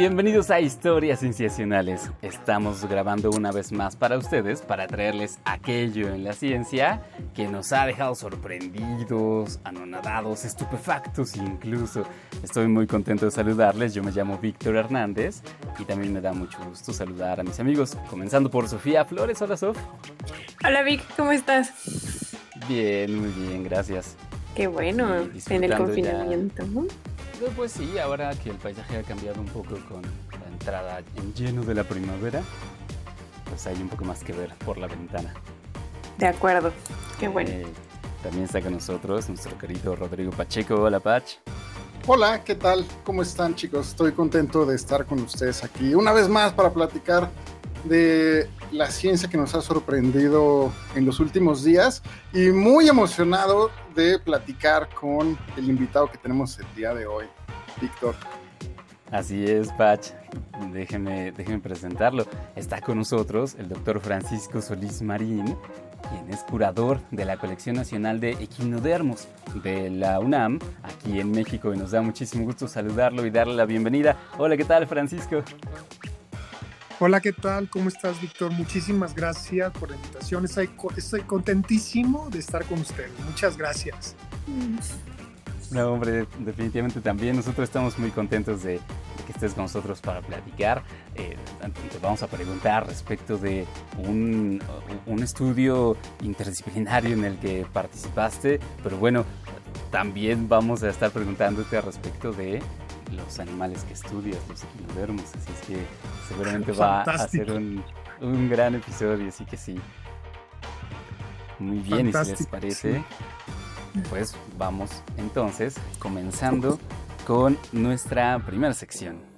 Bienvenidos a Historias Cienciacionales. Estamos grabando una vez más para ustedes para traerles aquello en la ciencia que nos ha dejado sorprendidos, anonadados, estupefactos incluso. Estoy muy contento de saludarles. Yo me llamo Víctor Hernández y también me da mucho gusto saludar a mis amigos, comenzando por Sofía Flores. Hola, Sof. Hola, Vic, ¿cómo estás? Bien, muy bien, gracias. Qué bueno, en el confinamiento. Pues sí, ahora que el paisaje ha cambiado un poco con la entrada en lleno de la primavera, pues hay un poco más que ver por la ventana. De acuerdo, qué bueno. Eh, también está con nosotros nuestro querido Rodrigo Pacheco. Hola, Pach. Hola, ¿qué tal? ¿Cómo están, chicos? Estoy contento de estar con ustedes aquí una vez más para platicar de la ciencia que nos ha sorprendido en los últimos días y muy emocionado de platicar con el invitado que tenemos el día de hoy, Víctor. Así es, Pach. Déjeme, déjeme presentarlo. Está con nosotros el doctor Francisco Solís Marín, quien es curador de la Colección Nacional de Equinodermos de la UNAM, aquí en México, y nos da muchísimo gusto saludarlo y darle la bienvenida. Hola, ¿qué tal, Francisco? Hola, ¿qué tal? ¿Cómo estás, Víctor? Muchísimas gracias por la invitación. Estoy, contentísimo de estar con ustedes. Muchas gracias. No, hombre, definitivamente también. Nosotros estamos muy contentos de, que estés con nosotros para platicar. Eh, te vamos a preguntar respecto de un, un estudio interdisciplinario en el que participaste, pero bueno, también vamos a estar preguntándote respecto de los animales que estudias, los equinodermos, así es que seguramente va a ser un, un, gran episodio, así que sí. Muy bien, y si les parece, pues vamos entonces comenzando con nuestra primera sección.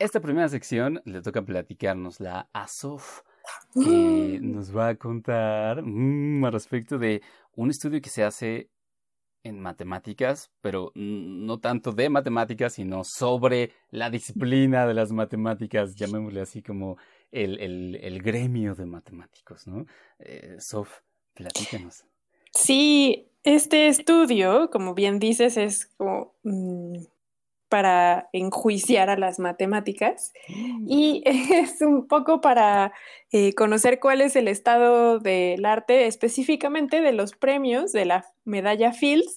Esta primera sección le toca platicarnos la ASOF, que nos va a contar mm, al respecto de un estudio que se hace en matemáticas, pero no tanto de matemáticas, sino sobre la disciplina de las matemáticas, llamémosle así como el, el, gremio de matemáticos, ¿no? Eh, Sof, platícanos. Sí, este estudio, como bien dices, es como mm, para enjuiciar a las matemáticas mm. y es un poco para eh, conocer cuál es el estado del arte, específicamente de los premios de la medalla Fields,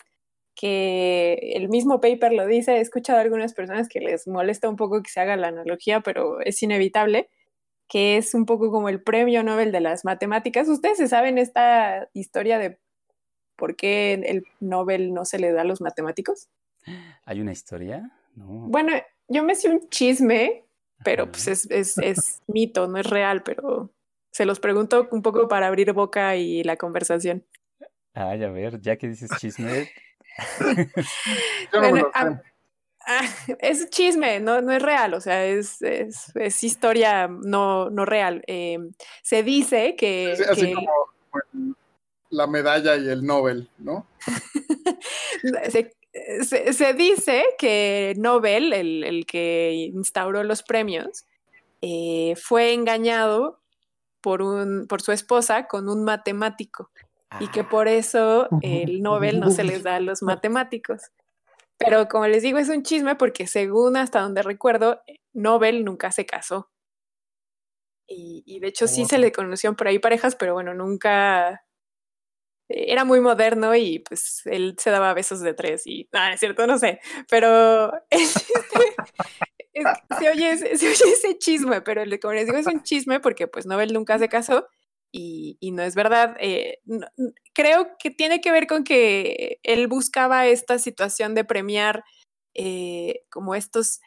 que el mismo paper lo dice, he escuchado a algunas personas que les molesta un poco que se haga la analogía, pero es inevitable, que es un poco como el premio Nobel de las matemáticas. ¿Ustedes saben esta historia de por qué el Nobel no se le da a los matemáticos? ¿Hay una historia? Bueno, yo me sé un chisme, pero pues es, es, es mito, no es real, pero se los pregunto un poco para abrir boca y la conversación. Ay, a ver, ya que dices chisme. Ah, ah, es chisme, no, no es real, o sea, es, es, es historia no, no real. Eh, se dice que. así como la medalla y el Nobel, ¿no? se, se, dice que Nobel, el, que instauró los premios, eh, fue engañado por, un, por su esposa con un matemático y que por eso el Nobel no se les da a los matemáticos. Pero como les digo, es un chisme porque según hasta donde recuerdo, Nobel nunca se casó. Y, y de hecho sí se le conocieron por ahí parejas, pero bueno, nunca, era muy moderno y pues él se daba besos de tres y, ah, es cierto, no sé, pero se, oye, ese chisme, pero como les digo es un chisme porque pues Nobel nunca se casó y, no es verdad. Eh, creo que tiene que ver con que él buscaba esta situación de premiar como estos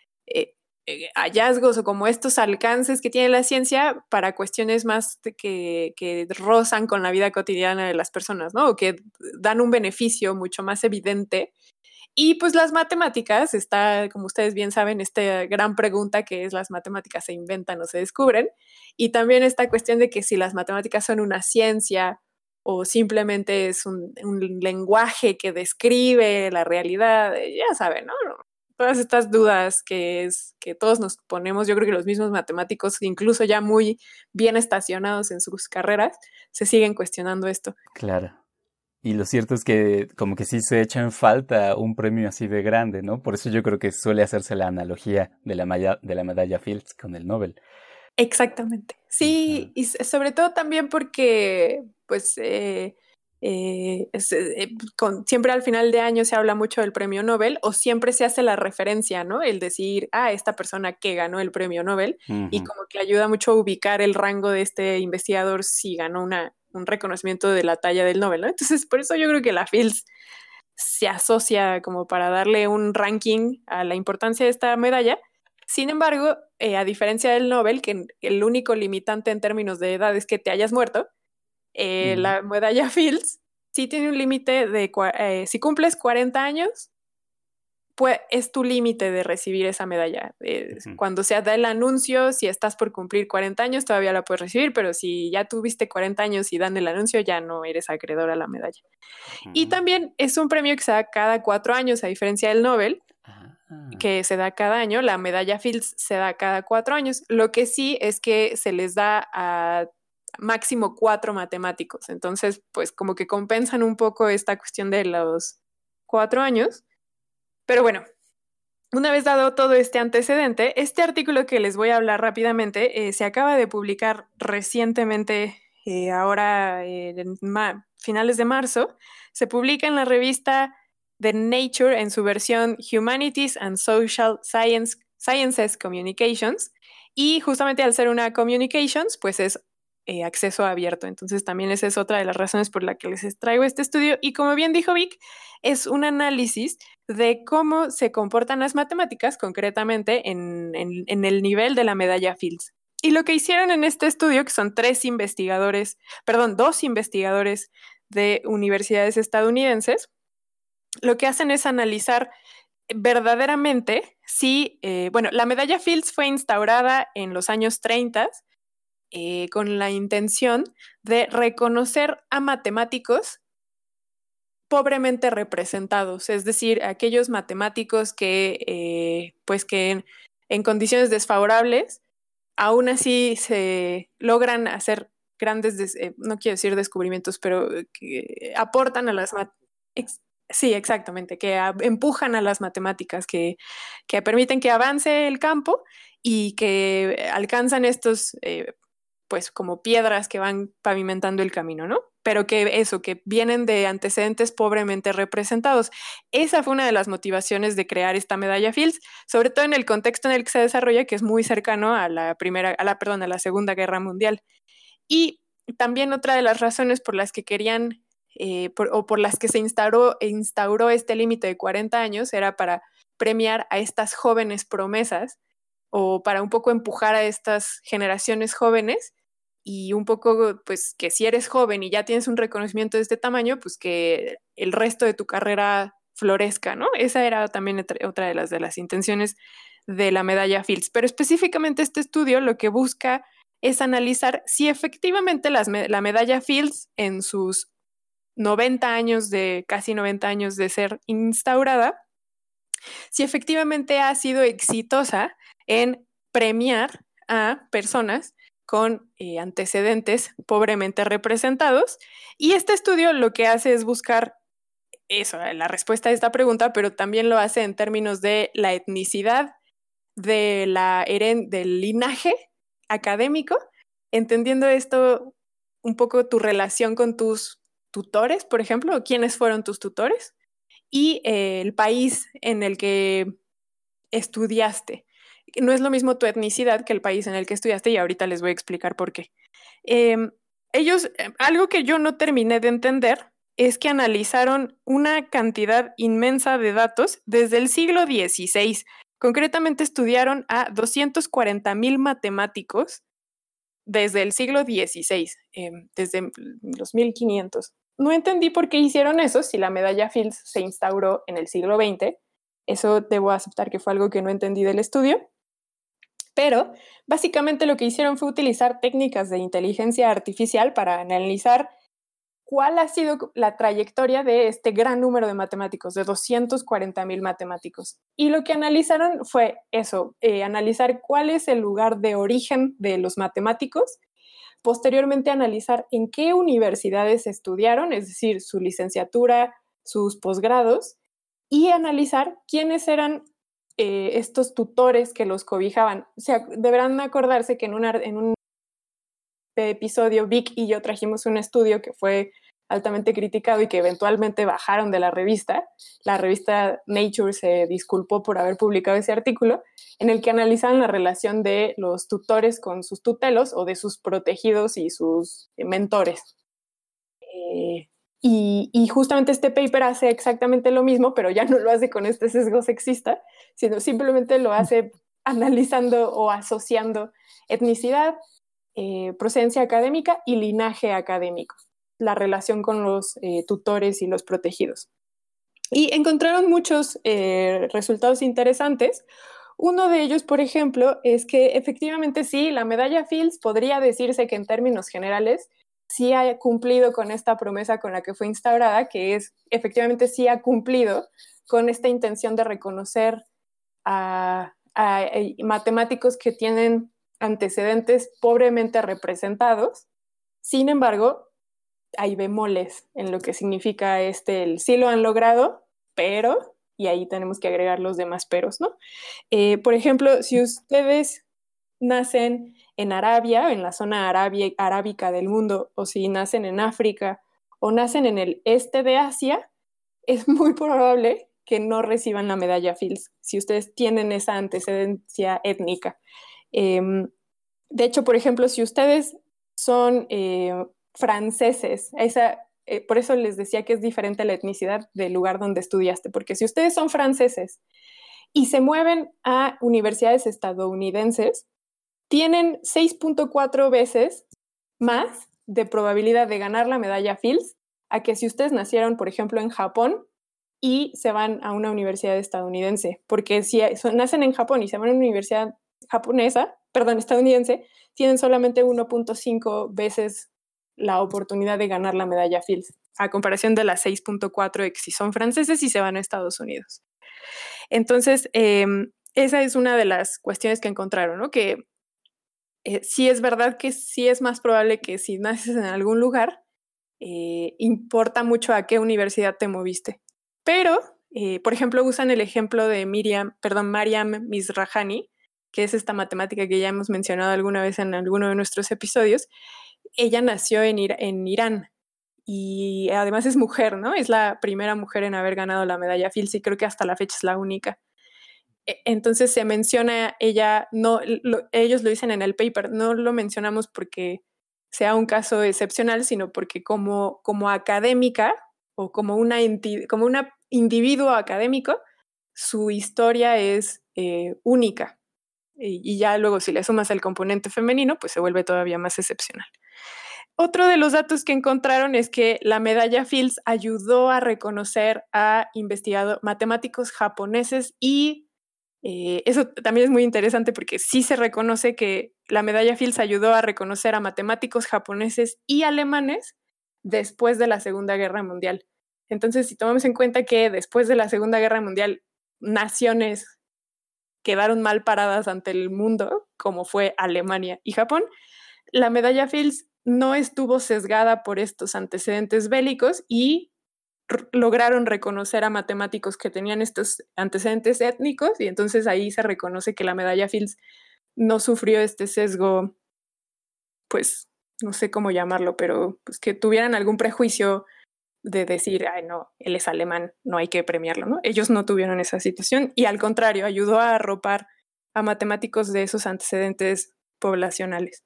hallazgos o como estos alcances que tiene la ciencia para cuestiones más que, que, rozan con la vida cotidiana de las personas, ¿no? O que dan un beneficio mucho más evidente y pues las matemáticas, está, como ustedes bien saben, esta gran pregunta que es las matemáticas se inventan o se descubren. Y también esta cuestión de que si las matemáticas son una ciencia o simplemente es un, lenguaje que describe la realidad, ya saben, ¿no? Todas estas dudas que, es, que todos nos ponemos, yo creo que los mismos matemáticos, incluso ya muy bien estacionados en sus carreras, se siguen cuestionando esto. Claro. Y lo cierto es que como que sí se echa en falta un premio así de grande, ¿no? Por eso yo creo que suele hacerse la analogía de la, de la medalla Fields con el Nobel. Exactamente. Sí, y sobre todo también porque, pues, eh, eh, eh, con, siempre al final de año se habla mucho del premio Nobel o siempre se hace la referencia, ¿no? El decir, ah, esta persona que ganó el premio Nobel y como que ayuda mucho a ubicar el rango de este investigador si ganó una, un reconocimiento de la talla del Nobel, ¿no? Entonces, por eso yo creo que la Fields se asocia como para darle un ranking a la importancia de esta medalla. Sin embargo, eh, a diferencia del Nobel, que el único limitante en términos de edad es que te hayas muerto, eh, la medalla Fields sí tiene un límite de, eh, si cumples 40 años, pues, es tu límite de recibir esa medalla. Cuando se da el anuncio, si estás por cumplir 40 años, todavía la puedes recibir, pero si ya tuviste 40 años y dan el anuncio, ya no eres acreedor a la medalla. Y también es un premio que se da cada cuatro años, a diferencia del Nobel, ah. que se da cada año. La medalla Fields se da cada cuatro años. Lo que sí es que se les da a máximo cuatro matemáticos. Entonces, pues como que compensan un poco esta cuestión de los cuatro años pero bueno, una vez dado todo este antecedente, este artículo que les voy a hablar rápidamente eh, se acaba de publicar recientemente, eh, ahora en finales de marzo, se publica en la revista The Nature en su versión Humanities and Social Science, Sciences Communications. Y justamente al ser una communications, pues es eh, acceso abierto. Entonces también esa es otra de las razones por la que les traigo este estudio. Y como bien dijo Vic, es un análisis de cómo se comportan las matemáticas concretamente en, el nivel de la medalla Fields. Y lo que hicieron en este estudio, que son tres investigadores, perdón, dos investigadores de universidades estadounidenses, lo que hacen es analizar verdaderamente si, eh, bueno, la medalla Fields fue instaurada en los años 30 eh, con la intención de reconocer a matemáticos pobremente representados, es decir, aquellos matemáticos que, eh, pues que en, condiciones desfavorables, aún así se logran hacer grandes, eh, no quiero decir descubrimientos, pero aportan a las Sí, exactamente, que empujan a las matemáticas, que, que, permiten que avance el campo y que alcanzan estos pues como piedras que van pavimentando el camino, ¿no? Pero que eso, que vienen de antecedentes pobremente representados. Esa fue una de las motivaciones de crear esta medalla Fields, sobre todo en el contexto en el que se desarrolla, que es muy cercano a la primera, a la, perdón, a la Segunda Guerra Mundial. Y también otra de las razones por las que querían eh, o por las que se instauró, instauró este límite de 40 años era para premiar a estas jóvenes promesas o para un poco empujar a estas generaciones jóvenes y un poco, pues, que si eres joven y ya tienes un reconocimiento de este tamaño, pues que el resto de tu carrera florezca, ¿no? Esa era también otra de las, de las intenciones de la medalla Fields. Pero específicamente este estudio lo que busca es analizar si efectivamente la medalla Fields en sus 90 años de, casi 90 años de ser instaurada, si efectivamente ha sido exitosa en premiar a personas con eh, antecedentes pobremente representados. Y este estudio lo que hace es buscar eso, la respuesta a esta pregunta, pero también lo hace en términos de la etnicidad, de la del linaje académico, entendiendo esto un poco tu relación con tus tutores, por ejemplo, quiénes fueron tus tutores, y eh, el país en el que estudiaste no es lo mismo tu etnicidad que el país en el que estudiaste y ahorita les voy a explicar por qué. Em, ellos, em, algo que yo no terminé de entender es que analizaron una cantidad inmensa de datos desde el siglo XVI. Concretamente estudiaron a 240 mil matemáticos desde el siglo XVI, em, desde los 1500. No entendí por qué hicieron eso si la medalla Fields se instauró en el siglo XX. Eso debo aceptar que fue algo que no entendí del estudio. Pero básicamente lo que hicieron fue utilizar técnicas de inteligencia artificial para analizar cuál ha sido la trayectoria de este gran número de matemáticos, de 240 mil matemáticos. Y lo que analizaron fue eso, eh, analizar cuál es el lugar de origen de los matemáticos, posteriormente analizar en qué universidades estudiaron, es decir, su licenciatura, sus posgrados, y analizar quiénes eran eh, estos tutores que los cobijaban. O sea, deberán acordarse que en, un episodio Vic y yo trajimos un estudio que fue altamente criticado y que eventualmente bajaron de la revista. La revista Nature se disculpó por haber publicado ese artículo en el que analizaban la relación de los tutores con sus tutelos o de sus protegidos y sus mentores. Eh, y, justamente este paper hace exactamente lo mismo, pero ya no lo hace con este sesgo sexista, sino simplemente lo hace analizando o asociando etnicidad, eh, procedencia académica y linaje académico, la relación con los eh, tutores y los protegidos. Y encontraron muchos eh, resultados interesantes. Uno de ellos, por ejemplo, es que efectivamente sí, la medalla Fields podría decirse que en términos generales sí ha cumplido con esta promesa con la que fue instaurada, que es efectivamente sí ha cumplido con esta intención de reconocer a, eh, matemáticos que tienen antecedentes pobremente representados. Sin embargo, hay bemoles en lo que significa este, el sí lo han logrado, pero, y ahí tenemos que agregar los demás peros, ¿no? Eh, por ejemplo, si ustedes nacen en Arabia, en la zona arábica del mundo, o si nacen en África o nacen en el este de Asia, es muy probable que no reciban la medalla Fields si ustedes tienen esa antecedencia étnica. Em, de hecho, por ejemplo, si ustedes son eh, franceses, eh, por eso les decía que es diferente la etnicidad del lugar donde estudiaste, porque si ustedes son franceses y se mueven a universidades estadounidenses, tienen 6.4 veces más de probabilidad de ganar la medalla Fields a que si ustedes nacieron, por ejemplo, en Japón y se van a una universidad estadounidense, porque si nacen en Japón y se van a una universidad japonesa, perdón, estadounidense, tienen solamente 1.5 veces la oportunidad de ganar la medalla Fields, a comparación de las 6.4 que si son franceses y se van a Estados Unidos. Entonces, em, esa es una de las cuestiones que encontraron, ¿no? Que eh, sí es verdad que sí es más probable que si naces en algún lugar, eh, importa mucho a qué universidad te moviste. Pero, eh, por ejemplo, usan el ejemplo de Miriam, perdón, Mariam Misrahani, que es esta matemática que ya hemos mencionado alguna vez en alguno de nuestros episodios. Ella nació en, en Irán y además es mujer, ¿no? Es la primera mujer en haber ganado la medalla Fields y creo que hasta la fecha es la única. E, entonces se menciona ella, no, ellos lo dicen en el paper, no lo mencionamos porque sea un caso excepcional, sino porque como, como académica o como una, como una individuo académico, su historia es eh, única. Y, y, ya luego si le sumas el componente femenino, pues se vuelve todavía más excepcional. Otro de los datos que encontraron es que la medalla Fields ayudó a reconocer a investigadores matemáticos japoneses y eh, eso también es muy interesante porque sí se reconoce que la medalla Fields ayudó a reconocer a matemáticos japoneses y alemanes después de la Segunda Guerra Mundial. Entonces, si tomamos en cuenta que después de la Segunda Guerra Mundial, naciones quedaron mal paradas ante el mundo, como fue Alemania y Japón, la medalla Fields no estuvo sesgada por estos antecedentes bélicos y lograron reconocer a matemáticos que tenían estos antecedentes étnicos y entonces ahí se reconoce que la medalla Fields no sufrió este sesgo, pues no sé cómo llamarlo, pero pues que tuvieran algún prejuicio de decir, ay no, él es alemán, no hay que premiarlo, ¿no? Ellos no tuvieron esa situación y al contrario, ayudó a arropar a matemáticos de esos antecedentes poblacionales.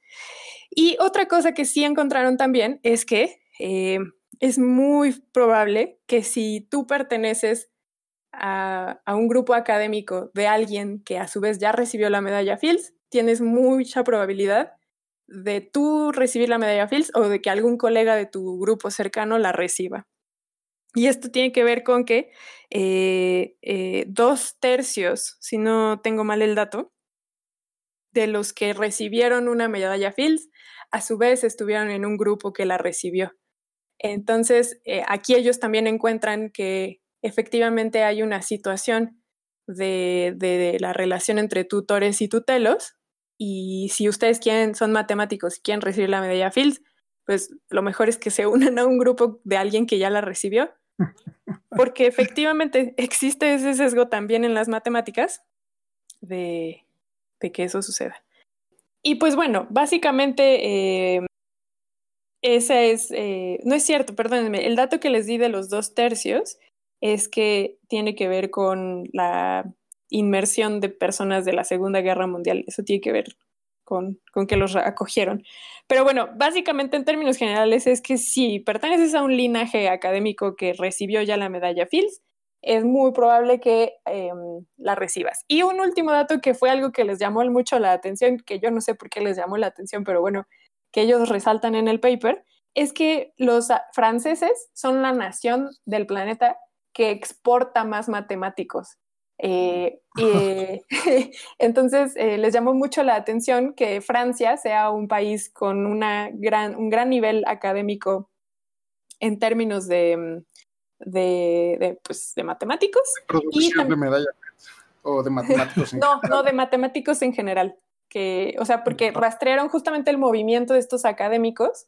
Y otra cosa que sí encontraron también es que eh, es muy probable que si tú perteneces a, un grupo académico de alguien que a su vez ya recibió la medalla Fields, tienes mucha probabilidad de tú recibir la medalla Fields o de que algún colega de tu grupo cercano la reciba. Y esto tiene que ver con que eh, eh, dos tercios, si no tengo mal el dato, de los que recibieron una medalla Fields, a su vez estuvieron en un grupo que la recibió. Entonces, eh, aquí ellos también encuentran que efectivamente hay una situación de, de, la relación entre tutores y tutelos. Y si ustedes quieren, son matemáticos y quieren recibir la medalla Fields, pues lo mejor es que se unan a un grupo de alguien que ya la recibió porque efectivamente existe ese sesgo también en las matemáticas de, que eso suceda. Y pues bueno, básicamente eh, ese es, eh, no es cierto, perdónenme, el dato que les di de los dos tercios es que tiene que ver con la inmersión de personas de la Segunda Guerra Mundial. Eso tiene que ver con, con, que los acogieron. Pero bueno, básicamente en términos generales es que si perteneces a un linaje académico que recibió ya la medalla Fields, es muy probable que eh, la recibas. Y un último dato que fue algo que les llamó mucho la atención, que yo no sé por qué les llamó la atención, pero bueno, que ellos resaltan en el paper, es que los franceses son la nación del planeta que exporta más matemáticos. Eh, entonces eh, les llamó mucho la atención que Francia sea un país con una gran, un gran nivel académico en términos de, de, pues, de matemáticos. producción de medallas o de matemáticos en no, general. No, de matemáticos en general. Que, o sea, porque rastrearon justamente el movimiento de estos académicos,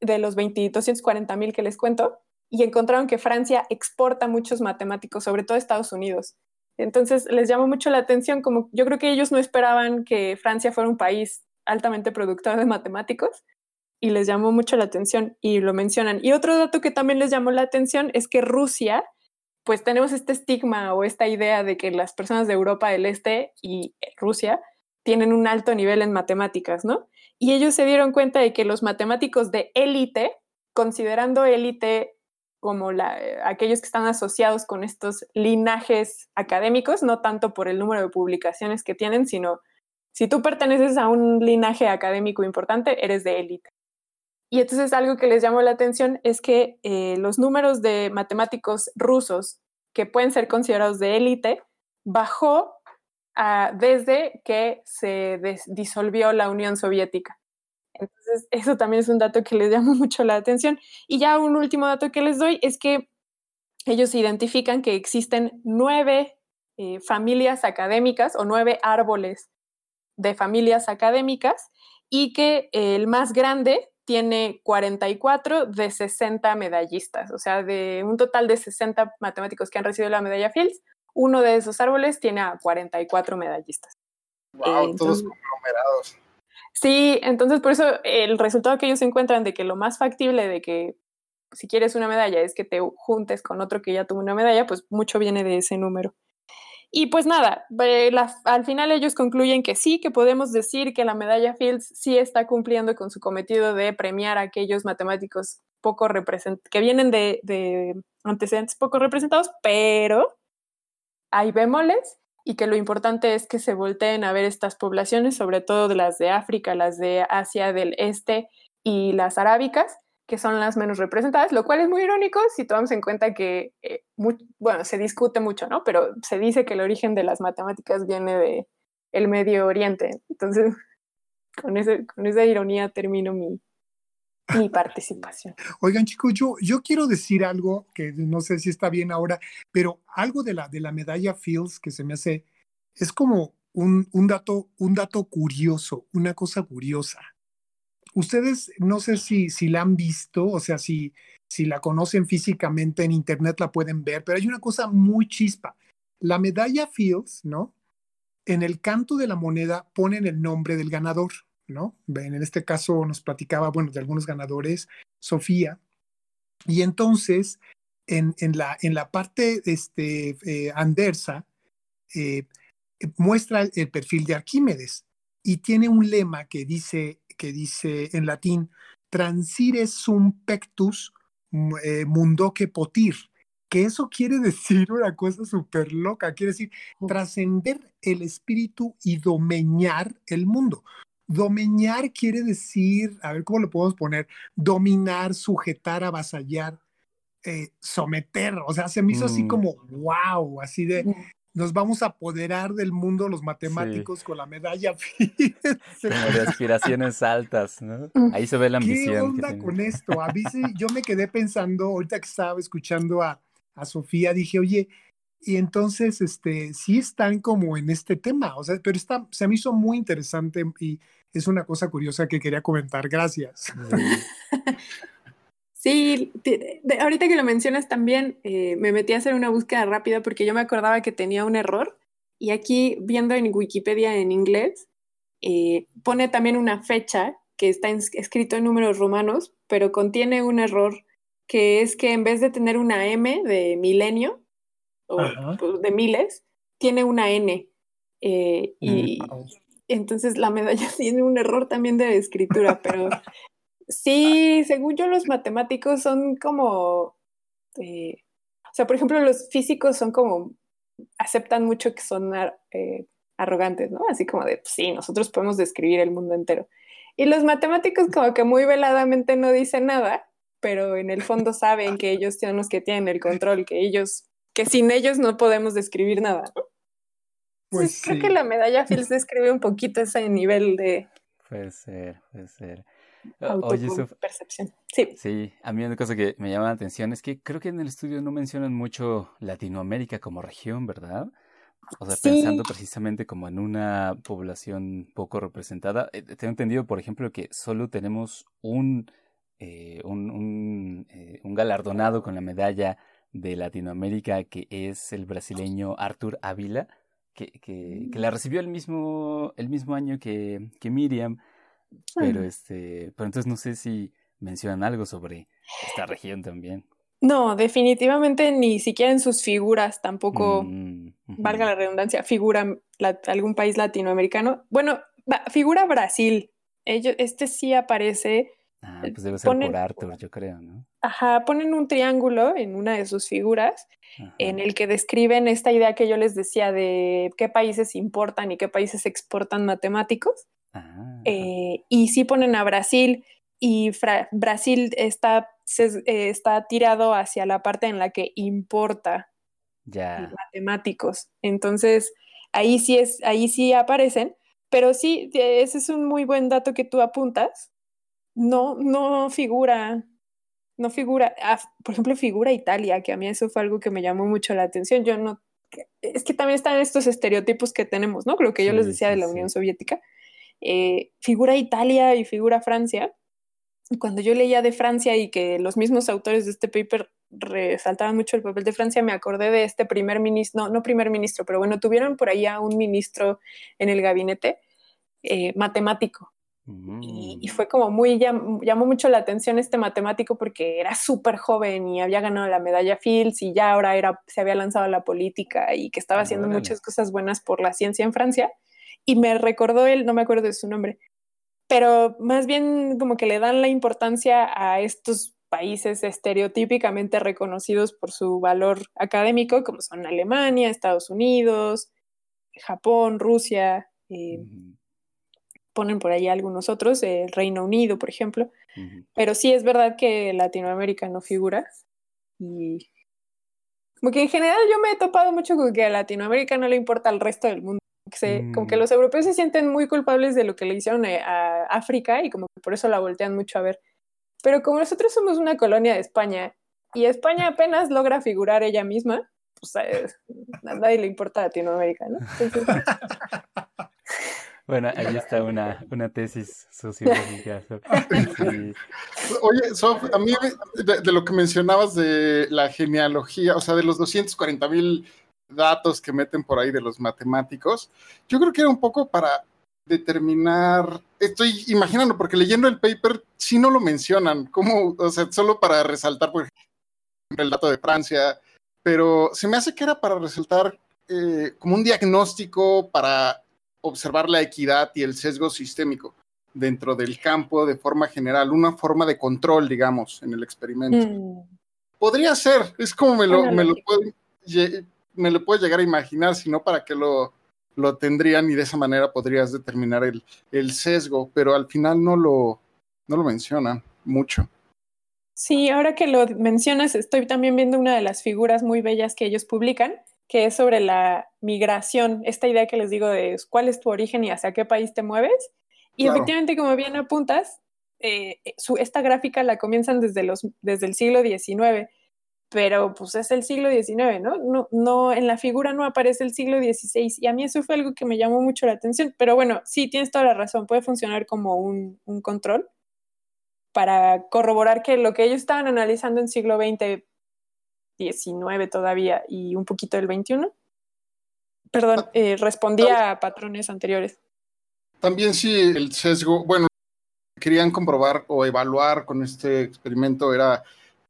de los 20, 240 mil que les cuento, y encontraron que Francia exporta muchos matemáticos, sobre todo Estados Unidos. Entonces les llamó mucho la atención, como yo creo que ellos no esperaban que Francia fuera un país altamente productor de matemáticos y les llamó mucho la atención y lo mencionan. Y otro dato que también les llamó la atención es que Rusia, pues tenemos este estigma o esta idea de que las personas de Europa del Este y Rusia tienen un alto nivel en matemáticas, ¿no? Y ellos se dieron cuenta de que los matemáticos de élite, considerando élite como la, eh, aquellos que están asociados con estos linajes académicos, no tanto por el número de publicaciones que tienen, sino si tú perteneces a un linaje académico importante, eres de élite. Y entonces algo que les llamó la atención es que eh, los números de matemáticos rusos que pueden ser considerados de élite bajó desde que se disolvió la Unión Soviética. Entonces, eso también es un dato que les llama mucho la atención. Y ya un último dato que les doy es que ellos identifican que existen nueve eh, familias académicas o nueve árboles de familias académicas y que el más grande tiene 44 de 60 medallistas, o sea, de un total de 60 matemáticos que han recibido la medalla Fields, uno de esos árboles tiene a 44 medallistas. Wow, todos conglomerados. Sí, entonces por eso el resultado que ellos encuentran de que lo más factible de que si quieres una medalla es que te juntes con otro que ya tuvo una medalla, pues mucho viene de ese número. Y pues nada, al final ellos concluyen que sí, que podemos decir que la medalla Fields sí está cumpliendo con su cometido de premiar a aquellos matemáticos poco que vienen de, de antecedentes poco representados, pero hay bemoles y que lo importante es que se volteen a ver estas poblaciones, sobre todo de las de África, las de Asia del Este y las arábicas, que son las menos representadas, lo cual es muy irónico si tomamos en cuenta que, eh, bueno, se discute mucho, ¿no? Pero se dice que el origen de las matemáticas viene de Medio Oriente. Entonces, con, ese, con esa ironía termino mi, mi participación. Oigan, chicos, yo, yo quiero decir algo que no sé si está bien ahora, pero algo de la, de la medalla Fields que se me hace, es como un, un, dato, un dato curioso, una cosa curiosa. Ustedes no sé si, si la han visto, o sea, si, si la conocen físicamente en internet la pueden ver, pero hay una cosa muy chispa. La medalla Fields, ¿no? En el canto de la moneda ponen el nombre del ganador. ¿No? En este caso nos platicaba, bueno, de algunos ganadores, Sofía. Y entonces, en, en, la, en la parte este, eh, anversa, eh, muestra el perfil de Arquímedes y tiene un lema que dice, que dice en latín, transire sum pectus eh, mundoque potir, que eso quiere decir una cosa súper loca, quiere decir trascender el espíritu y domeñar el mundo. Domeñar quiere decir, a ver cómo lo podemos poner, dominar, sujetar, avasallar, eh, someter, o sea, se me hizo así Mm. como wow, así de Mm. nos vamos a apoderar del mundo los matemáticos con la medalla. Como de aspiraciones altas, ¿no? Mm. Ahí se ve la ¿Qué ambición. que onda con esto? A mí sí, yo me quedé pensando, ahorita que estaba escuchando a, a Sofía, dije, oye, y entonces, este, sí están como en este tema, o sea, pero está, se me hizo muy interesante y es una cosa curiosa que quería comentar. Gracias. Sí, te- de- ahorita que lo mencionas también, eh, me metí a hacer una búsqueda rápida porque yo me acordaba que tenía un error y aquí viendo en Wikipedia en inglés, eh, pone también una fecha que está en- escrito en números romanos, pero contiene un error que es que en vez de tener una M de milenio o pues, de miles, tiene una N. eh, y Mm. entonces la medalla tiene un error también de escritura, pero sí, según yo los matemáticos son como, eh, o sea, por ejemplo, los físicos son como, aceptan mucho que son ar- eh, arrogantes, ¿no? Así como de, pues sí, nosotros podemos describir el mundo entero. Y los matemáticos como que muy veladamente no dicen nada, pero en el fondo saben que ellos son los que tienen el control, que ellos, que sin ellos no podemos describir nada. ¿no? Pues creo que la medalla Fields describe un poquito ese nivel de Puede ser, puede ser. Oye, Sof, autopercepción. Sí. sí, a mí una cosa que me llama la atención es que creo que en el estudio no mencionan mucho Latinoamérica como región, ¿verdad? O sea, Sí. pensando precisamente como en una población poco representada. Eh, Tengo entendido, por ejemplo, que solo tenemos un, eh, un, un, eh, un galardonado con la medalla de Latinoamérica, que es el brasileño Arthur Ávila, que, que, que la recibió el mismo, el mismo año que, que Miriam. Pero Ah. este, pero entonces no sé si mencionan algo sobre esta región también. No, definitivamente ni siquiera en sus figuras tampoco, Mm, valga la redundancia, figura la- algún país latinoamericano. Bueno, va- figura Brasil. Ellos, este sí aparece. Ah, pues debe ser ponen- por Arthur, yo creo, ¿no? Ajá, ponen un triángulo en una de sus figuras Ajá. en el que describen esta idea que yo les decía de qué países importan y qué países exportan matemáticos. Ah, Eh, y sí ponen a Brasil y Fra- Brasil está, ses- eh, está tirado hacia la parte en la que importa ya. matemáticos. Entonces, ahí sí es, ahí sí aparecen, pero sí, ese es un muy buen dato que tú apuntas. No, no figura, no figura, ah, por ejemplo, figura Italia, que a mí eso fue algo que me llamó mucho la atención. Yo no, es que también están estos estereotipos que tenemos, ¿no? Lo que yo les decía sí, de la sí. Unión Soviética. Eh, figura Italia y figura Francia. Cuando yo leía de Francia y que los mismos autores de este paper resaltaban mucho el papel de Francia, me acordé de este primer ministro, no, no primer ministro, pero bueno, tuvieron por ahí a un ministro en el gabinete eh, matemático. Y, y Mm, fue como muy, llam- llamó mucho la atención este matemático porque era súper joven y había ganado la medalla Fields y ya ahora era, se había lanzado a la política y que estaba haciendo muchas cosas buenas por la ciencia en Francia. Y me recordó él, no me acuerdo de su nombre, pero más bien como que le dan la importancia a estos países estereotípicamente reconocidos por su valor académico, como son Alemania, Estados Unidos, Japón, Rusia, eh, ponen por ahí algunos otros, el Reino Unido, por ejemplo, ujú. pero sí es verdad que Latinoamérica no figura y como que en general yo me he topado mucho con que a Latinoamérica no le importa al resto del mundo. que se- Como que Mm. los europeos se sienten muy culpables de lo que le hicieron a, a África y como que por eso la voltean mucho a ver. Pero como nosotros somos una colonia de España y España apenas logra figurar ella misma, pues eh, a nadie le importa Latinoamérica, ¿no? Entonces, Bueno, ahí está una, una tesis sociológica. Sí. Oye, Sof, a mí de, de lo que mencionabas de la genealogía, o sea, de los 240 mil datos que meten por ahí de los matemáticos, yo creo que era un poco para determinar, estoy imaginando, porque leyendo el paper sí no lo mencionan, como, o sea, solo para resaltar, por ejemplo, el dato de Francia, pero se me hace que era para resaltar eh, como un diagnóstico para observar la equidad y el sesgo sistémico. dentro del campo de forma general, una forma de control, digamos, en el experimento. Mm, Podría ser, es como me lo, me lo, puedo, me lo puedo llegar a imaginar, si no, ¿para qué lo, lo tendrían? Y de esa manera podrías determinar el, el sesgo, pero al final no lo, no lo mencionan mucho. Sí, ahora que lo mencionas, estoy también viendo una de las figuras muy bellas que ellos publican, que es sobre la migración, esta idea que les digo de cuál es tu origen y hacia qué país te mueves. Y Claro. efectivamente, como bien apuntas, eh, su, esta gráfica la comienzan desde, los, desde el siglo XIX, pero pues es el siglo XIX, ¿no? ¿no? No, en la figura no aparece el siglo XVI y a mí eso fue algo que me llamó mucho la atención, pero bueno, sí, tienes toda la razón, puede funcionar como un, un control para corroborar que lo que ellos estaban analizando en siglo XX, XIX todavía y un poquito del XXI, perdón, eh, respondía a patrones anteriores. También si el sesgo, bueno, querían comprobar o evaluar con este experimento era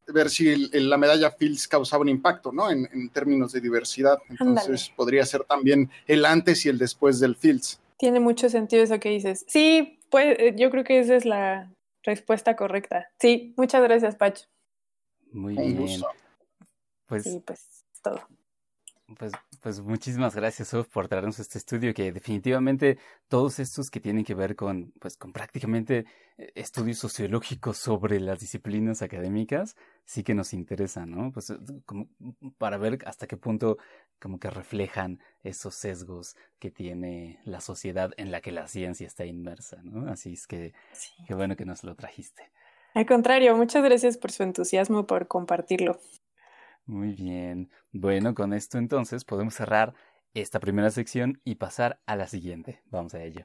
ver si el- el- la medalla Fields causaba un impacto, ¿no? En, en términos de diversidad. Entonces podría ser también el antes y el después del Fields. Tiene mucho sentido eso que dices. Sí, pues eh, yo creo que esa es la respuesta correcta. Sí, muchas gracias, Pacho. Muy Un bien. gusto. Pues, Y pues es todo. pues, pues muchísimas gracias, Sof, por traernos este estudio que definitivamente todos estos que tienen que ver con, pues, con prácticamente eh, estudios sociológicos sobre las disciplinas académicas, sí que nos interesan, ¿no? Pues eh, como para ver hasta qué punto como que reflejan esos sesgos que tiene la sociedad en la que la ciencia está inmersa, ¿no? Así es que Sí. qué bueno que nos lo trajiste. Al contrario, muchas gracias por su entusiasmo, por compartirlo. Muy bien. Bueno, con esto entonces podemos cerrar esta primera sección y pasar a la siguiente. Vamos a ello.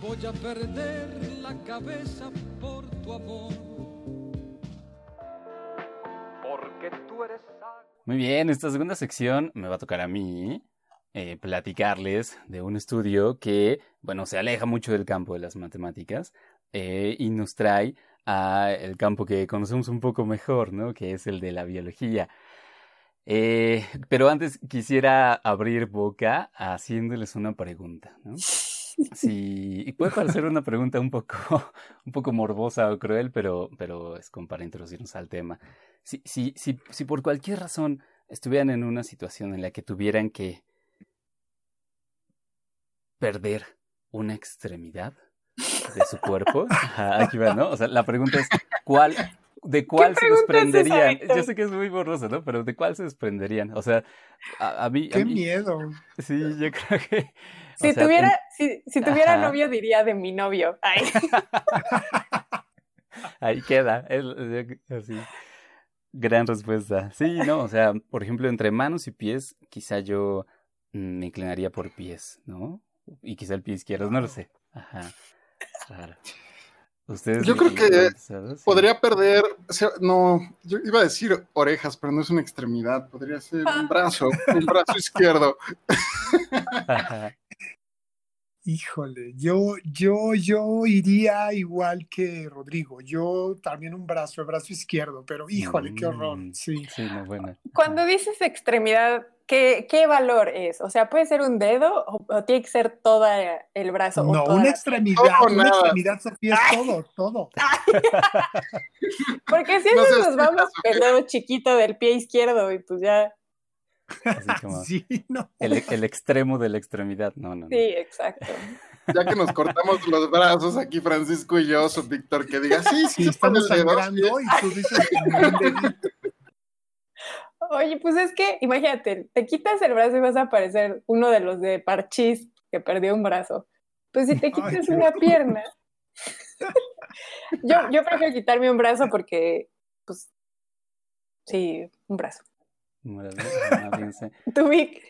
Voy a perder la cabeza por tu amor. Porque tú eres. Muy bien, esta segunda sección me va a tocar a mí eh, platicarles de un estudio que, bueno, se aleja mucho del campo de las matemáticas eh, y nos trae a el campo que conocemos un poco mejor, ¿no? Que es el de la biología. Eh, pero antes quisiera abrir boca haciéndoles una pregunta, ¿no? Sí, y puede parecer una pregunta un poco, un poco morbosa o cruel, pero, pero es como para introducirnos al tema. Si, si, si, si por cualquier razón estuvieran en una situación en la que tuvieran que perder una extremidad de su cuerpo, ajá, aquí va, ¿no? O sea, la pregunta es, ¿cuál, ¿de cuál se desprenderían? Yo sé que es muy borroso, ¿no? Pero ¿de cuál se desprenderían? O sea, a, a mí... a Qué mí- miedo. Sí, yo creo que... o Si sea, tuviera, en- si, si tuviera Ajá. novio, diría de mi novio. Ay. Ahí queda, es- así. Gran respuesta. Sí, no, o sea, por ejemplo, entre manos y pies, quizá yo me inclinaría por pies, ¿no? Y quizá el pie izquierdo, no lo sé. Ajá. Raro. Ustedes Yo creo que? Sí. Podría perder, o sea, no, yo iba a decir orejas, pero no es una extremidad, podría ser un brazo, un brazo izquierdo. Ajá. Híjole, yo, yo, yo iría igual que Rodrigo. Yo también un brazo, el brazo izquierdo, pero híjole, qué horror. Mm, Sí. Sí, no, bueno. Cuando dices extremidad, ¿qué, qué valor es? O sea, ¿puede ser un dedo o, o tiene que ser todo el brazo? o No, toda una extremidad, una nada. extremidad, Sofía, es todo, todo. Porque si No nos vamos dedo chiquito del pie izquierdo y pues ya. Así como Sí, no. el, el extremo de la extremidad. No, no, no. Sí, exacto. Ya que nos cortamos los brazos aquí, Francisco y yo, su Víctor, que diga, sí, sí, estamos sangrando y tú dices dedito. Oye, pues es que, imagínate, te quitas el brazo y vas a aparecer uno de los de Parchís que perdió un brazo. Pues si te Ay, quitas qué una pierna. yo, yo prefiero quitarme un brazo porque, pues, sí, un brazo. Tú, Vic.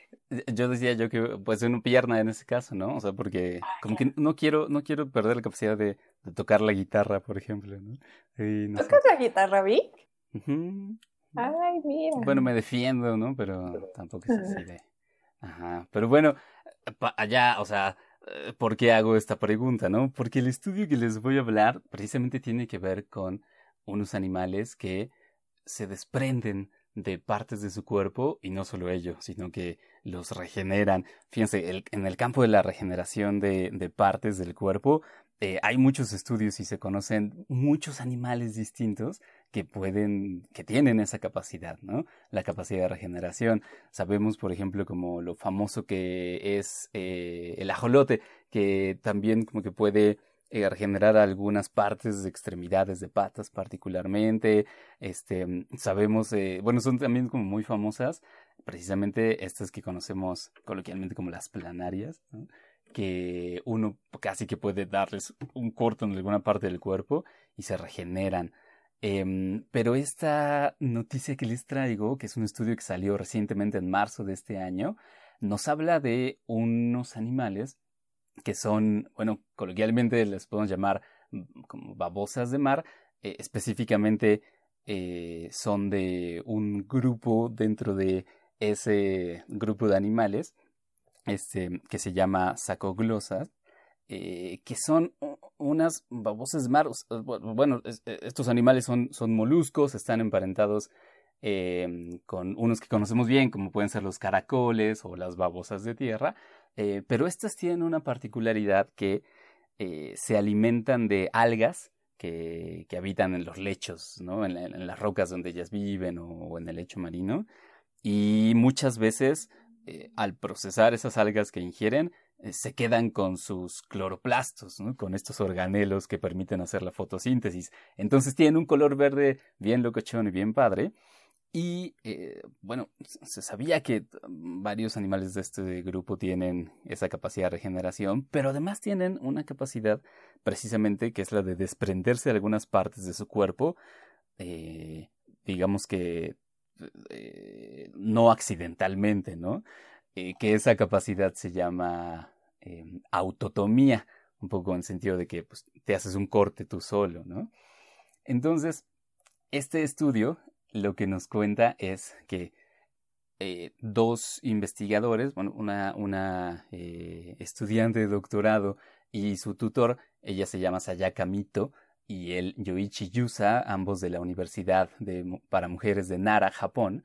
Yo decía yo que pues una pierna en ese caso, ¿no? O sea, porque como que no quiero, no quiero perder la capacidad de, de tocar la guitarra, por ejemplo, ¿no? Y no sé. ¿Tocas la guitarra, Vic? Ay, mira. Bueno, me defiendo, ¿no? Pero tampoco es así de... Ajá. Pero bueno, allá, o sea, eh, ¿por qué hago esta pregunta, no? Porque el estudio que les voy a hablar precisamente tiene que ver con unos animales que se desprenden de partes de su cuerpo y no solo ello, sino que los regeneran. Fíjense, en el campo de la regeneración de, de partes del cuerpo eh, hay muchos estudios y se conocen muchos animales distintos que pueden, que tienen esa capacidad, ¿no? La capacidad de regeneración. Sabemos, por ejemplo, como lo famoso que es eh, el ajolote, que también como que puede eh, regenerar algunas partes de extremidades de patas particularmente. Este, sabemos, bueno, son también como muy famosas, precisamente estas que conocemos coloquialmente como las planarias, que uno casi que puede darles un corto en alguna parte del cuerpo y se regeneran. Em, pero esta noticia que les traigo, que es un estudio que salió recientemente en marzo de este año, nos habla de unos animales que son, bueno, coloquialmente les podemos llamar mm, como babosas de mar, eh, específicamente eh, son de un grupo dentro de ese grupo de animales este, que se llama sacoglosas, eh, que son unas babosas mar. Bueno, e, estos animales son, son moluscos, están emparentados em, con unos que conocemos bien, como pueden ser los caracoles o las babosas de tierra, eh, pero estas tienen una particularidad que eh, se alimentan de algas que, habitan en los lechos, ¿no? en, las rocas donde ellas viven o en el lecho marino, y muchas veces eh, al procesar esas algas que ingieren, se quedan con sus cloroplastos, con estos organelos que permiten hacer la fotosíntesis. Entonces tienen un color verde bien locochón y bien padre. Y eh, bueno, se sabía que mm, varios animales de este grupo tienen esa capacidad de regeneración, pero además tienen una capacidad precisamente que es la de desprenderse de algunas partes de su cuerpo, digamos que eh, no accidentalmente, ¿no? Eh, que esa capacidad se llama autotomía, un poco en el sentido de que pues, te haces un corte tú solo, ¿no? Entonces, este estudio lo que nos cuenta es que eh, dos investigadores, bueno, una, una estudiante de doctorado y su tutor, ella se llama Sayaka Mito, y el Yoichi Yusa, ambos de la Universidad para Mujeres de Nara, Japón,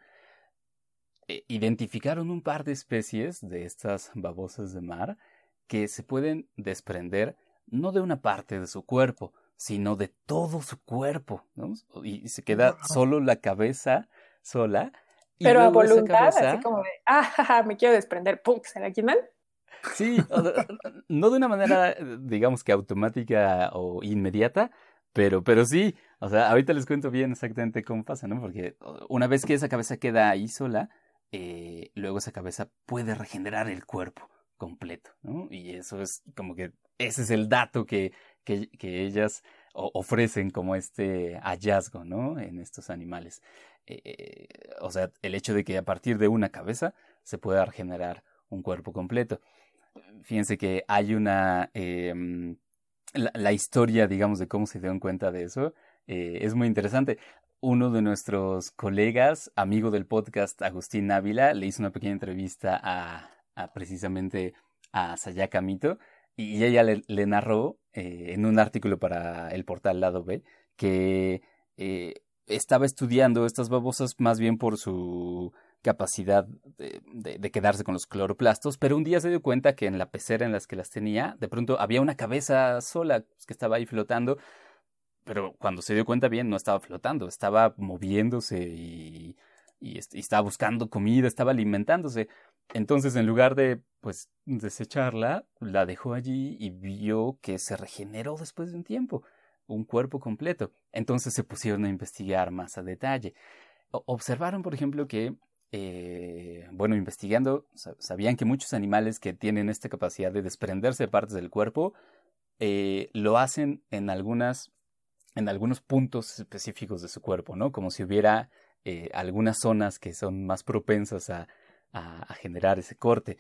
eh, identificaron un par de especies de estas babosas de mar que se pueden desprender no de una parte de su cuerpo, sino de todo su cuerpo, ¿no? Y se queda solo la cabeza sola. Pero a voluntad, así como de, ah, me quiero desprender, ¡pum! ¿Se la quitan? Sí, no de una manera, digamos que automática o inmediata, pero, pero sí, o sea, ahorita les cuento bien exactamente cómo pasa, ¿no? Porque una vez que esa cabeza queda ahí sola, eh, luego esa cabeza puede regenerar el cuerpo completo, ¿no? Y eso es como que ese es el dato que, que, ellas ofrecen como este hallazgo, ¿no? En estos animales. Eh, o sea, el hecho de que a partir de una cabeza se pueda regenerar un cuerpo completo. Fíjense que hay una... Eh, la, historia, digamos, de cómo se dieron cuenta de eso eh, es muy interesante. Uno de nuestros colegas, amigo del podcast, Agustín Ávila, le hizo una pequeña entrevista a, precisamente a Sayaka Mito y ella le, narró eh, en un artículo para el portal Lado B que eh, estaba estudiando estas babosas más bien por su capacidad de, quedarse con los cloroplastos, pero un día se dio cuenta que en la pecera en las que las tenía, de pronto había una cabeza sola que estaba ahí flotando, pero cuando se dio cuenta bien no estaba flotando, estaba moviéndose y, y, estaba buscando comida, estaba alimentándose. Entonces, en lugar de pues desecharla, la dejó allí y vio que se regeneró después de un tiempo, un cuerpo completo. Entonces se pusieron a investigar más a detalle. observaron, por ejemplo, que eh, bueno, investigando, sabían que muchos animales que tienen esta capacidad de desprenderse de partes del cuerpo eh, lo hacen en algunas en algunos puntos específicos de su cuerpo, ¿no? Como si hubiera eh, algunas zonas que son más propensas a, a, generar ese corte.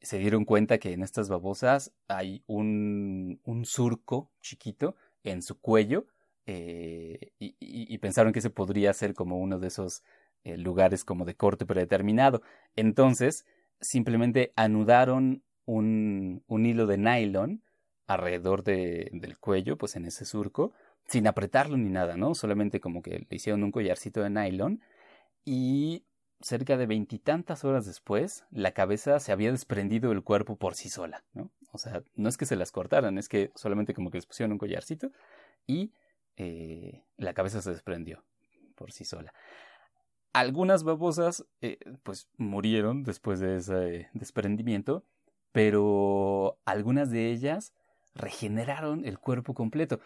Se dieron cuenta que en estas babosas hay un, un surco chiquito en su cuello y, y, pensaron que ese podría ser como uno de esos eh, lugares como de corte predeterminado. Entonces, simplemente anudaron un, un hilo de nylon alrededor de, del cuello, pues en ese surco, sin apretarlo ni nada, ¿no? Solamente como que le hicieron un collarcito de nylon y cerca de veintitantas horas después, la cabeza se había desprendido del cuerpo por sí sola, ¿no? O sea, no es que se las cortaran, es que solamente como que les pusieron un collarcito y eh, la cabeza se desprendió por sí sola. Algunas babosas, eh, pues, murieron después de ese desprendimiento, pero algunas de ellas regeneraron el cuerpo completo.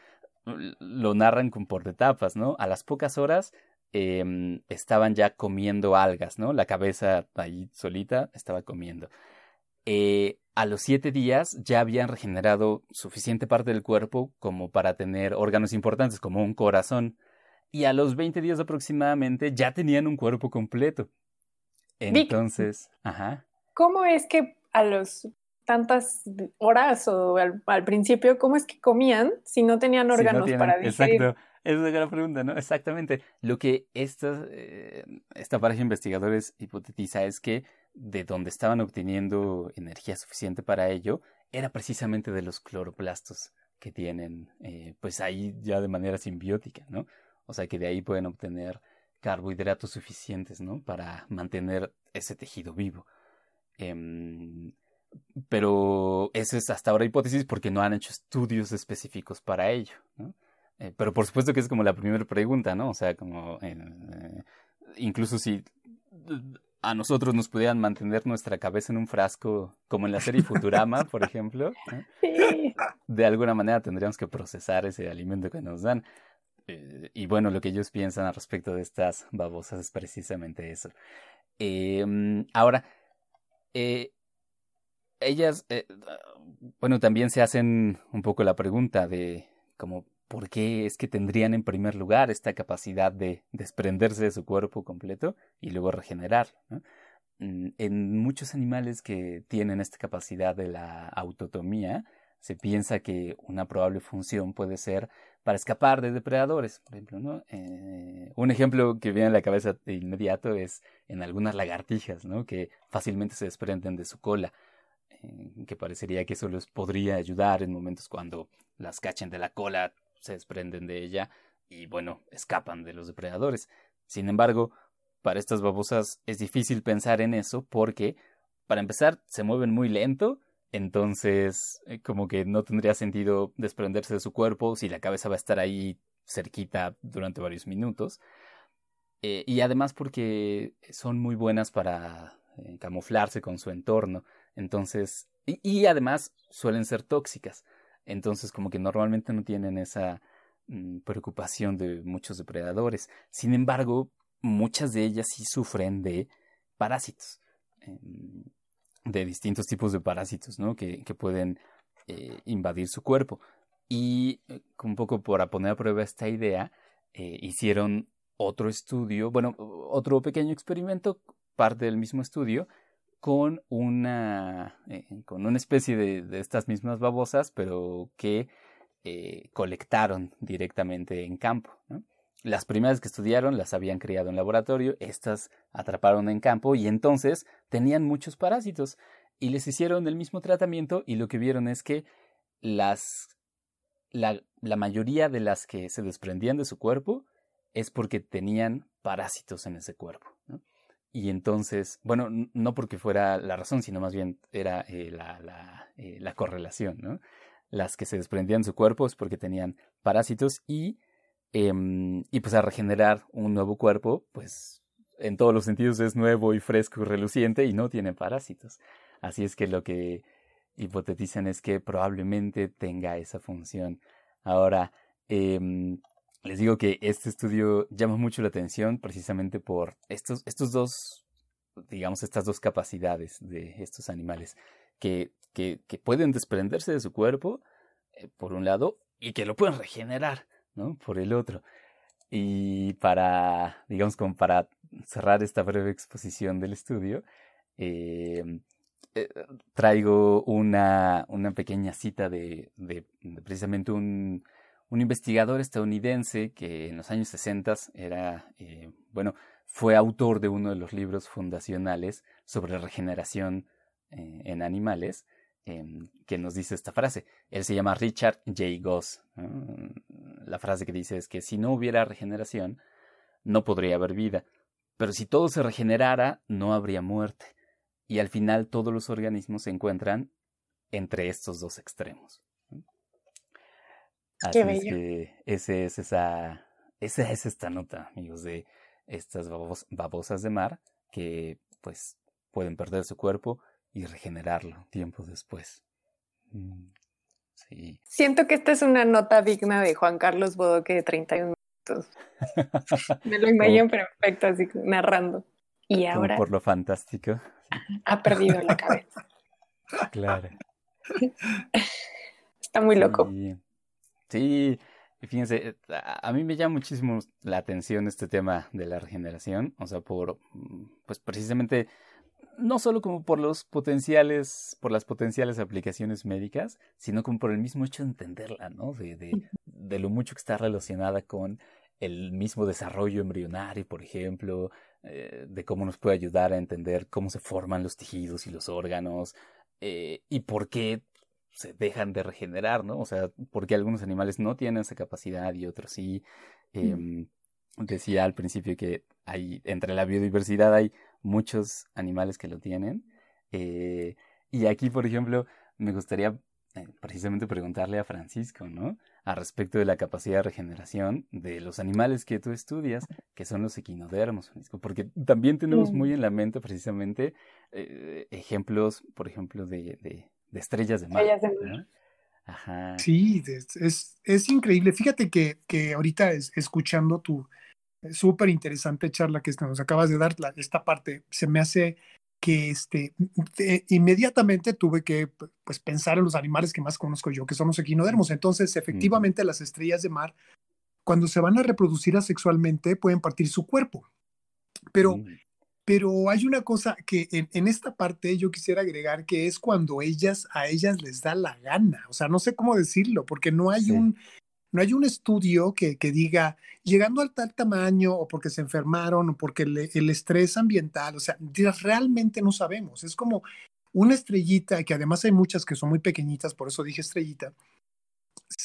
Lo narran con por etapas, ¿no? A las pocas horas Em, estaban ya comiendo algas, ¿no? La cabeza ahí solita estaba comiendo. Eh, a los siete días ya habían regenerado suficiente parte del cuerpo como para tener órganos importantes como un corazón. Y a los 20 días aproximadamente ya tenían un cuerpo completo. Entonces, ajá. ¿Cómo es que a los tantas horas o al, principio, cómo es que comían si no tenían órganos para digerir? Exacto. Es una gran pregunta, ¿no? Exactamente. Lo que esta, eh, esta pareja de investigadores hipotetiza es que de donde estaban obteniendo energía suficiente para ello era precisamente de los cloroplastos que tienen, eh, pues ahí ya de manera simbiótica, ¿no? O sea que de ahí pueden obtener carbohidratos suficientes, ¿no? Para mantener ese tejido vivo. Em, pero eso es hasta ahora hipótesis porque no han hecho estudios específicos para ello, ¿no? Eh, pero por supuesto que es como la primera pregunta, ¿no? O sea, como eh, incluso si a nosotros nos pudieran mantener nuestra cabeza en un frasco, como en la serie Futurama, por ejemplo, de alguna manera tendríamos que procesar ese alimento que nos dan. Eh, y bueno, lo que ellos piensan al respecto de estas babosas es precisamente eso. Em, ahora, ellas, bueno, también se hacen un poco la pregunta de como ¿por qué es que tendrían en primer lugar esta capacidad de desprenderse de su cuerpo completo y luego regenerar? Mm, en muchos animales que tienen esta capacidad de la autotomía, se piensa que una probable función puede ser para escapar de depredadores, por ejemplo. ¿no? Eh, un ejemplo que viene a la cabeza de inmediato es en algunas lagartijas, ¿no? que fácilmente se desprenden de su cola, eh, que parecería que eso les podría ayudar en momentos cuando las cachen de la cola se desprenden de ella y bueno, escapan de los depredadores. Sin embargo, para estas babosas es difícil pensar en eso porque, para empezar, se mueven muy lento, entonces eh, como que no tendría sentido desprenderse de su cuerpo si la cabeza va a estar ahí cerquita durante varios minutos. Eh, y además porque son muy buenas para eh, camuflarse con su entorno. Entonces, y además suelen ser tóxicas. Entonces, como que normalmente no tienen esa mm, preocupación de muchos depredadores. Sin embargo, muchas de ellas sí sufren de parásitos, em, de distintos tipos de parásitos, ¿no? Que, pueden eh, invadir su cuerpo. Y eh, un poco para poner a prueba esta idea, eh, hicieron otro estudio, bueno, otro pequeño experimento, parte del mismo estudio, con una, eh, con una especie de, estas mismas babosas, pero que eh, colectaron directamente en campo. Las primeras que estudiaron las habían criado en laboratorio, estas atraparon en campo y entonces tenían muchos parásitos y les hicieron el mismo tratamiento y lo que vieron es que las, la, la mayoría de las que se desprendían de su cuerpo es porque tenían parásitos en ese cuerpo. Y entonces, bueno, no porque fuera la razón, sino más bien era eh, la, eh, la, correlación, ¿no? Las que se desprendían de su cuerpo es porque tenían parásitos y, em, y pues a regenerar un nuevo cuerpo, pues en todos los sentidos es nuevo y fresco y reluciente y no tiene parásitos. Así es que lo que hipotetizan es que probablemente tenga esa función. Ahora, eh, les digo que este estudio llama mucho la atención precisamente por estos, estos dos, digamos, estas dos capacidades de estos animales que, que, que pueden desprenderse de su cuerpo, eh, por un lado, y que lo pueden regenerar, ¿no? Por el otro. Y para, digamos, como para cerrar esta breve exposición del estudio, em, eh, traigo una, una pequeña cita de, de precisamente un, un investigador estadounidense que en los años 60 era, eh, bueno, fue autor de uno de los libros fundacionales sobre regeneración eh, en animales, em, que nos dice esta frase. Él se llama Richard J. Goss. la frase que dice es que si no hubiera regeneración, no podría haber vida. Pero si todo se regenerara, no habría muerte. Y al final todos los organismos se encuentran entre estos dos extremos. Así es que ese es esa, esa es esta nota, amigos, de estas babosas de mar que pues pueden perder su cuerpo y regenerarlo tiempo después. Mm, sí. Siento que esta es una nota digna de Juan Carlos Bodoque de 31 minutos. Me lo imagino perfecto, así narrando. Y ahora. por lo fantástico. Ha perdido la cabeza. Claro. Está muy loco. Sí, fíjense, eh, a mí me llama muchísimo la atención este tema de la regeneración, o sea, por, mm, pues precisamente, no solo como por los potenciales, por las potenciales aplicaciones médicas, sino como por el mismo hecho de entenderla, ¿no? De, de, de lo mucho que está relacionada con el mismo desarrollo embrionario, por ejemplo, eh, de cómo nos puede ayudar a entender cómo se forman los tejidos y los órganos, eh, y por qué se dejan de regenerar, ¿no? O sea, porque algunos animales no tienen esa capacidad y otros sí. Em, decía al principio que hay, entre la biodiversidad hay muchos animales que lo tienen. Eh, y aquí, por ejemplo, me gustaría eh, precisamente preguntarle a Francisco, ¿no? A respecto de la capacidad de regeneración de los animales que tú estudias, que son los equinodermos, Francisco, porque también tenemos muy en la mente precisamente eh, ejemplos, por ejemplo, de, de estrellas de mar. Ajá. Sí, es, es, increíble. Fíjate que, que ahorita es, escuchando tu súper interesante charla que nos acabas de dar, esta parte, se me hace que este, inmediatamente tuve que pues, pensar en los animales que más conozco yo, que son los equinodermos. Entonces, efectivamente, las estrellas de mar, cuando se van a reproducir asexualmente, pueden partir su cuerpo. Pero mm. Pero hay una cosa que en, esta parte yo quisiera agregar que es cuando ellas, a ellas les da la gana. O sea, no sé cómo decirlo, porque no hay un, no hay un estudio que, que, diga, llegando al tal tamaño o porque se enfermaron o porque el estrés ambiental, o sea, realmente no sabemos. Es como una estrellita, que además hay muchas que son muy pequeñitas, por eso dije estrellita,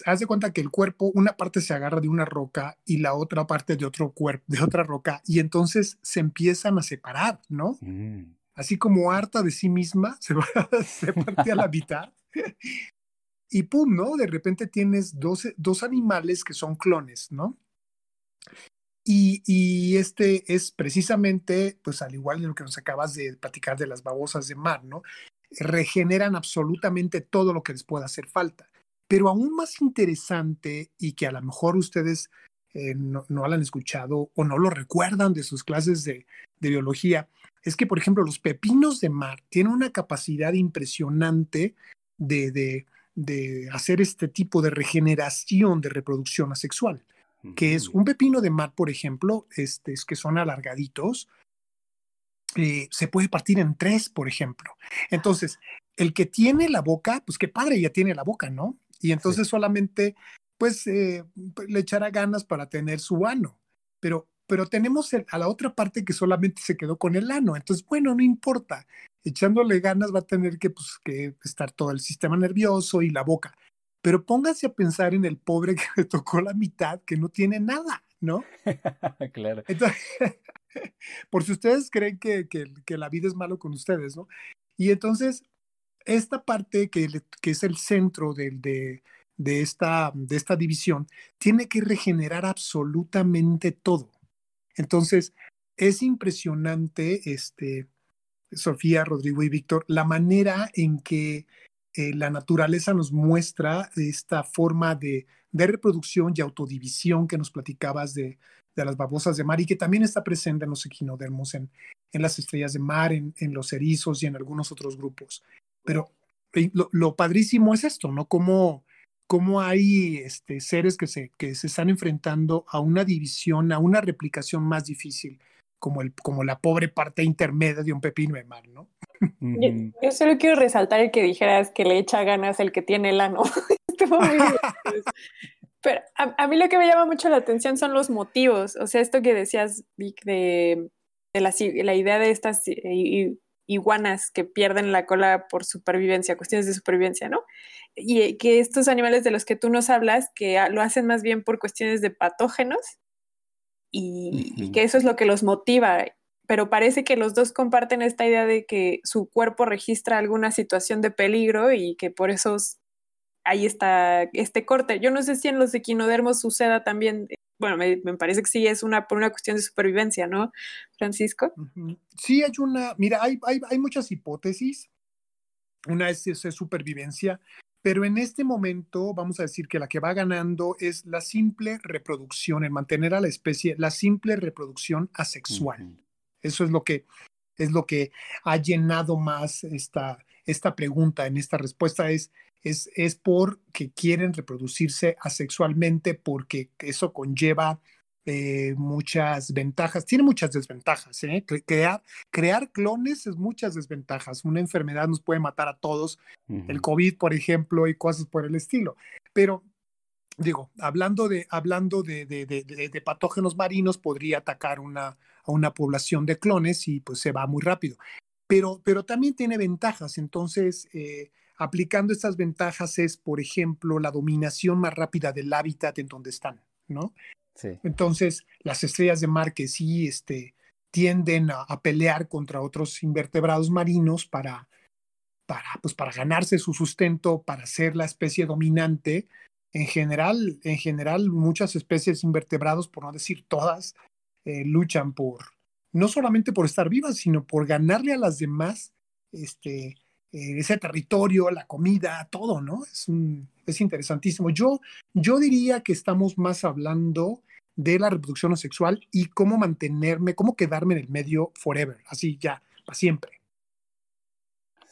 haz de cuenta que el cuerpo, una parte se agarra de una roca y la otra parte de otro cuerpo, de otra roca, y entonces se empiezan a separar, ¿no? Mm. Así como harta de sí misma, se, va, se parte a la mitad. y pum, ¿no? De repente tienes dos, dos animales que son clones, ¿no? Y, y, este es precisamente, pues al igual de lo que nos acabas de platicar de las babosas de mar, ¿no? Regeneran absolutamente todo lo que les pueda hacer falta. Pero aún más interesante y que a lo mejor ustedes eh, no, lo han escuchado o no lo recuerdan de sus clases de, biología, es que, por ejemplo, los pepinos de mar tienen una capacidad impresionante de, de, hacer este tipo de regeneración de reproducción asexual, que es un pepino de mar, por ejemplo, este, es que son alargaditos, eh, se puede partir en tres, por ejemplo. Entonces, el que tiene la boca, pues qué padre, ya tiene la boca, ¿no? Y entonces solamente, pues, eh, le echará ganas para tener su ano. Pero, pero tenemos a la otra parte que solamente se quedó con el ano. Entonces, bueno, no importa. Echándole ganas va a tener que, pues, que estar todo el sistema nervioso y la boca. Pero pónganse a pensar en el pobre que le tocó la mitad, que no tiene nada, ¿no? claro. Entonces, por si ustedes creen que, que, que, la vida es malo con ustedes, ¿no? Y entonces, esta parte que, es el centro de, esta, división tiene que regenerar absolutamente todo. Entonces, es impresionante, este, Sofía, Rodrigo y Víctor, la manera en que eh, la naturaleza nos muestra esta forma de, reproducción y autodivisión que nos platicabas de, las babosas de mar y que también está presente en los equinodermos, en, en las estrellas de mar, en, los erizos y en algunos otros grupos. Pero lo, padrísimo es esto, ¿no? Cómo, cómo hay este, seres que se, que se están enfrentando a una división, a una replicación más difícil, como, el, como la pobre parte intermedia de un pepino de mar, ¿no? Yo, solo quiero resaltar el que dijeras que le echa ganas el que tiene el ano. Pero a, mí lo que me llama mucho la atención son los motivos. O sea, esto que decías, Vic, de, de la, la, idea de estas iguanas que pierden la cola por supervivencia, cuestiones de supervivencia, ¿no? Y que estos animales de los que tú nos hablas, que lo hacen más bien por cuestiones de patógenos y, que eso es lo que los motiva. Pero parece que los dos comparten esta idea de que su cuerpo registra alguna situación de peligro y que por eso ahí está este corte. Yo no sé si en los equinodermos suceda también, bueno, me, parece que sí es una por una cuestión de supervivencia, ¿no, Francisco? Sí, hay una, mira, hay, hay, muchas hipótesis. Una es, es, supervivencia, pero en este momento vamos a decir que la que va ganando es la simple reproducción, el mantener a la especie, la simple reproducción asexual. Eso es lo que es lo que ha llenado más esta, esta pregunta en esta respuesta es es, es porque quieren reproducirse asexualmente porque eso conlleva eh, muchas ventajas, tiene muchas desventajas. ¿eh? Crear, crear clones es muchas desventajas. Una enfermedad nos puede matar a todos, el COVID, por ejemplo, y cosas por el estilo. Pero digo, hablando de, hablando de, de, de, patógenos marinos, podría atacar una, a una población de clones y pues se va muy rápido. Pero, pero también tiene ventajas. Entonces, eh, aplicando estas ventajas es, por ejemplo, la dominación más rápida del hábitat en donde están, ¿no? Sí. Entonces, las estrellas de mar que sí este, tienden a, pelear contra otros invertebrados marinos para, para, pues, para ganarse su sustento, para ser la especie dominante. En general, en general, muchas especies invertebrados, por no decir todas, eh, luchan por, no solamente por estar vivas, sino por ganarle a las demás este, eh, ese territorio, la comida, todo, ¿no? Es, un, es interesantísimo. Yo, yo diría que estamos más hablando de la reproducción sexual y cómo mantenerme, cómo quedarme en el medio forever, así ya, para siempre.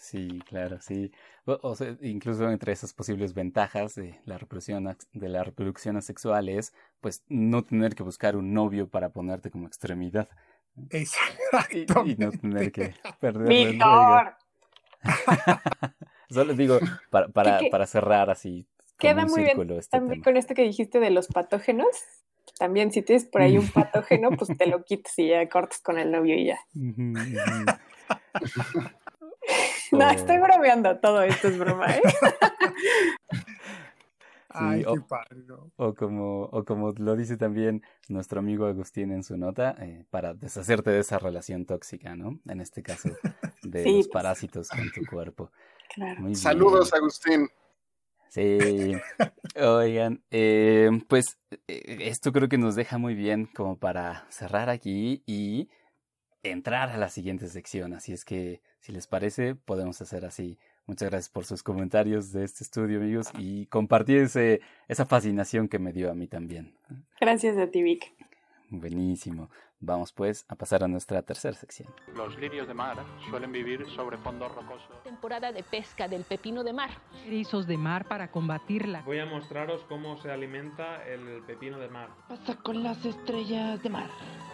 Sí, claro, sí. O, sea, incluso entre esas posibles ventajas de la reproducción de la reproducción asexual es, pues, no tener que buscar un novio para ponerte como extremidad. Exacto. Y, no tener que perder el Solo digo, para, para, para cerrar así. Queda muy bien este también con esto que dijiste de los patógenos. También si tienes por ahí un patógeno, pues te lo quitas y ya cortas con el novio y ya. no, estoy bromeando, todo esto es broma, ¿eh? Ay, o, qué padre, o, como, o como lo dice también nuestro amigo Agustín en su nota, eh, para deshacerte de esa relación tóxica, ¿no? En este caso, de los parásitos con tu cuerpo. Saludos, Agustín. Sí, oigan, eh, pues eh, esto creo que nos deja muy bien como para cerrar aquí y entrar a la siguiente sección. Así es que, si les parece, podemos hacer así Muchas gracias por sus comentarios de este estudio, amigos, y compartir ese, esa fascinación que me dio a mí también. Gracias a ti, Vic. Buenísimo. Vamos pues a pasar a nuestra tercera sección. Los lirios de mar suelen vivir sobre fondo rocoso. Temporada de pesca del pepino de mar. Erizos de mar para combatirla. Voy a mostraros cómo se alimenta el pepino de mar. Pasa con las estrellas de mar.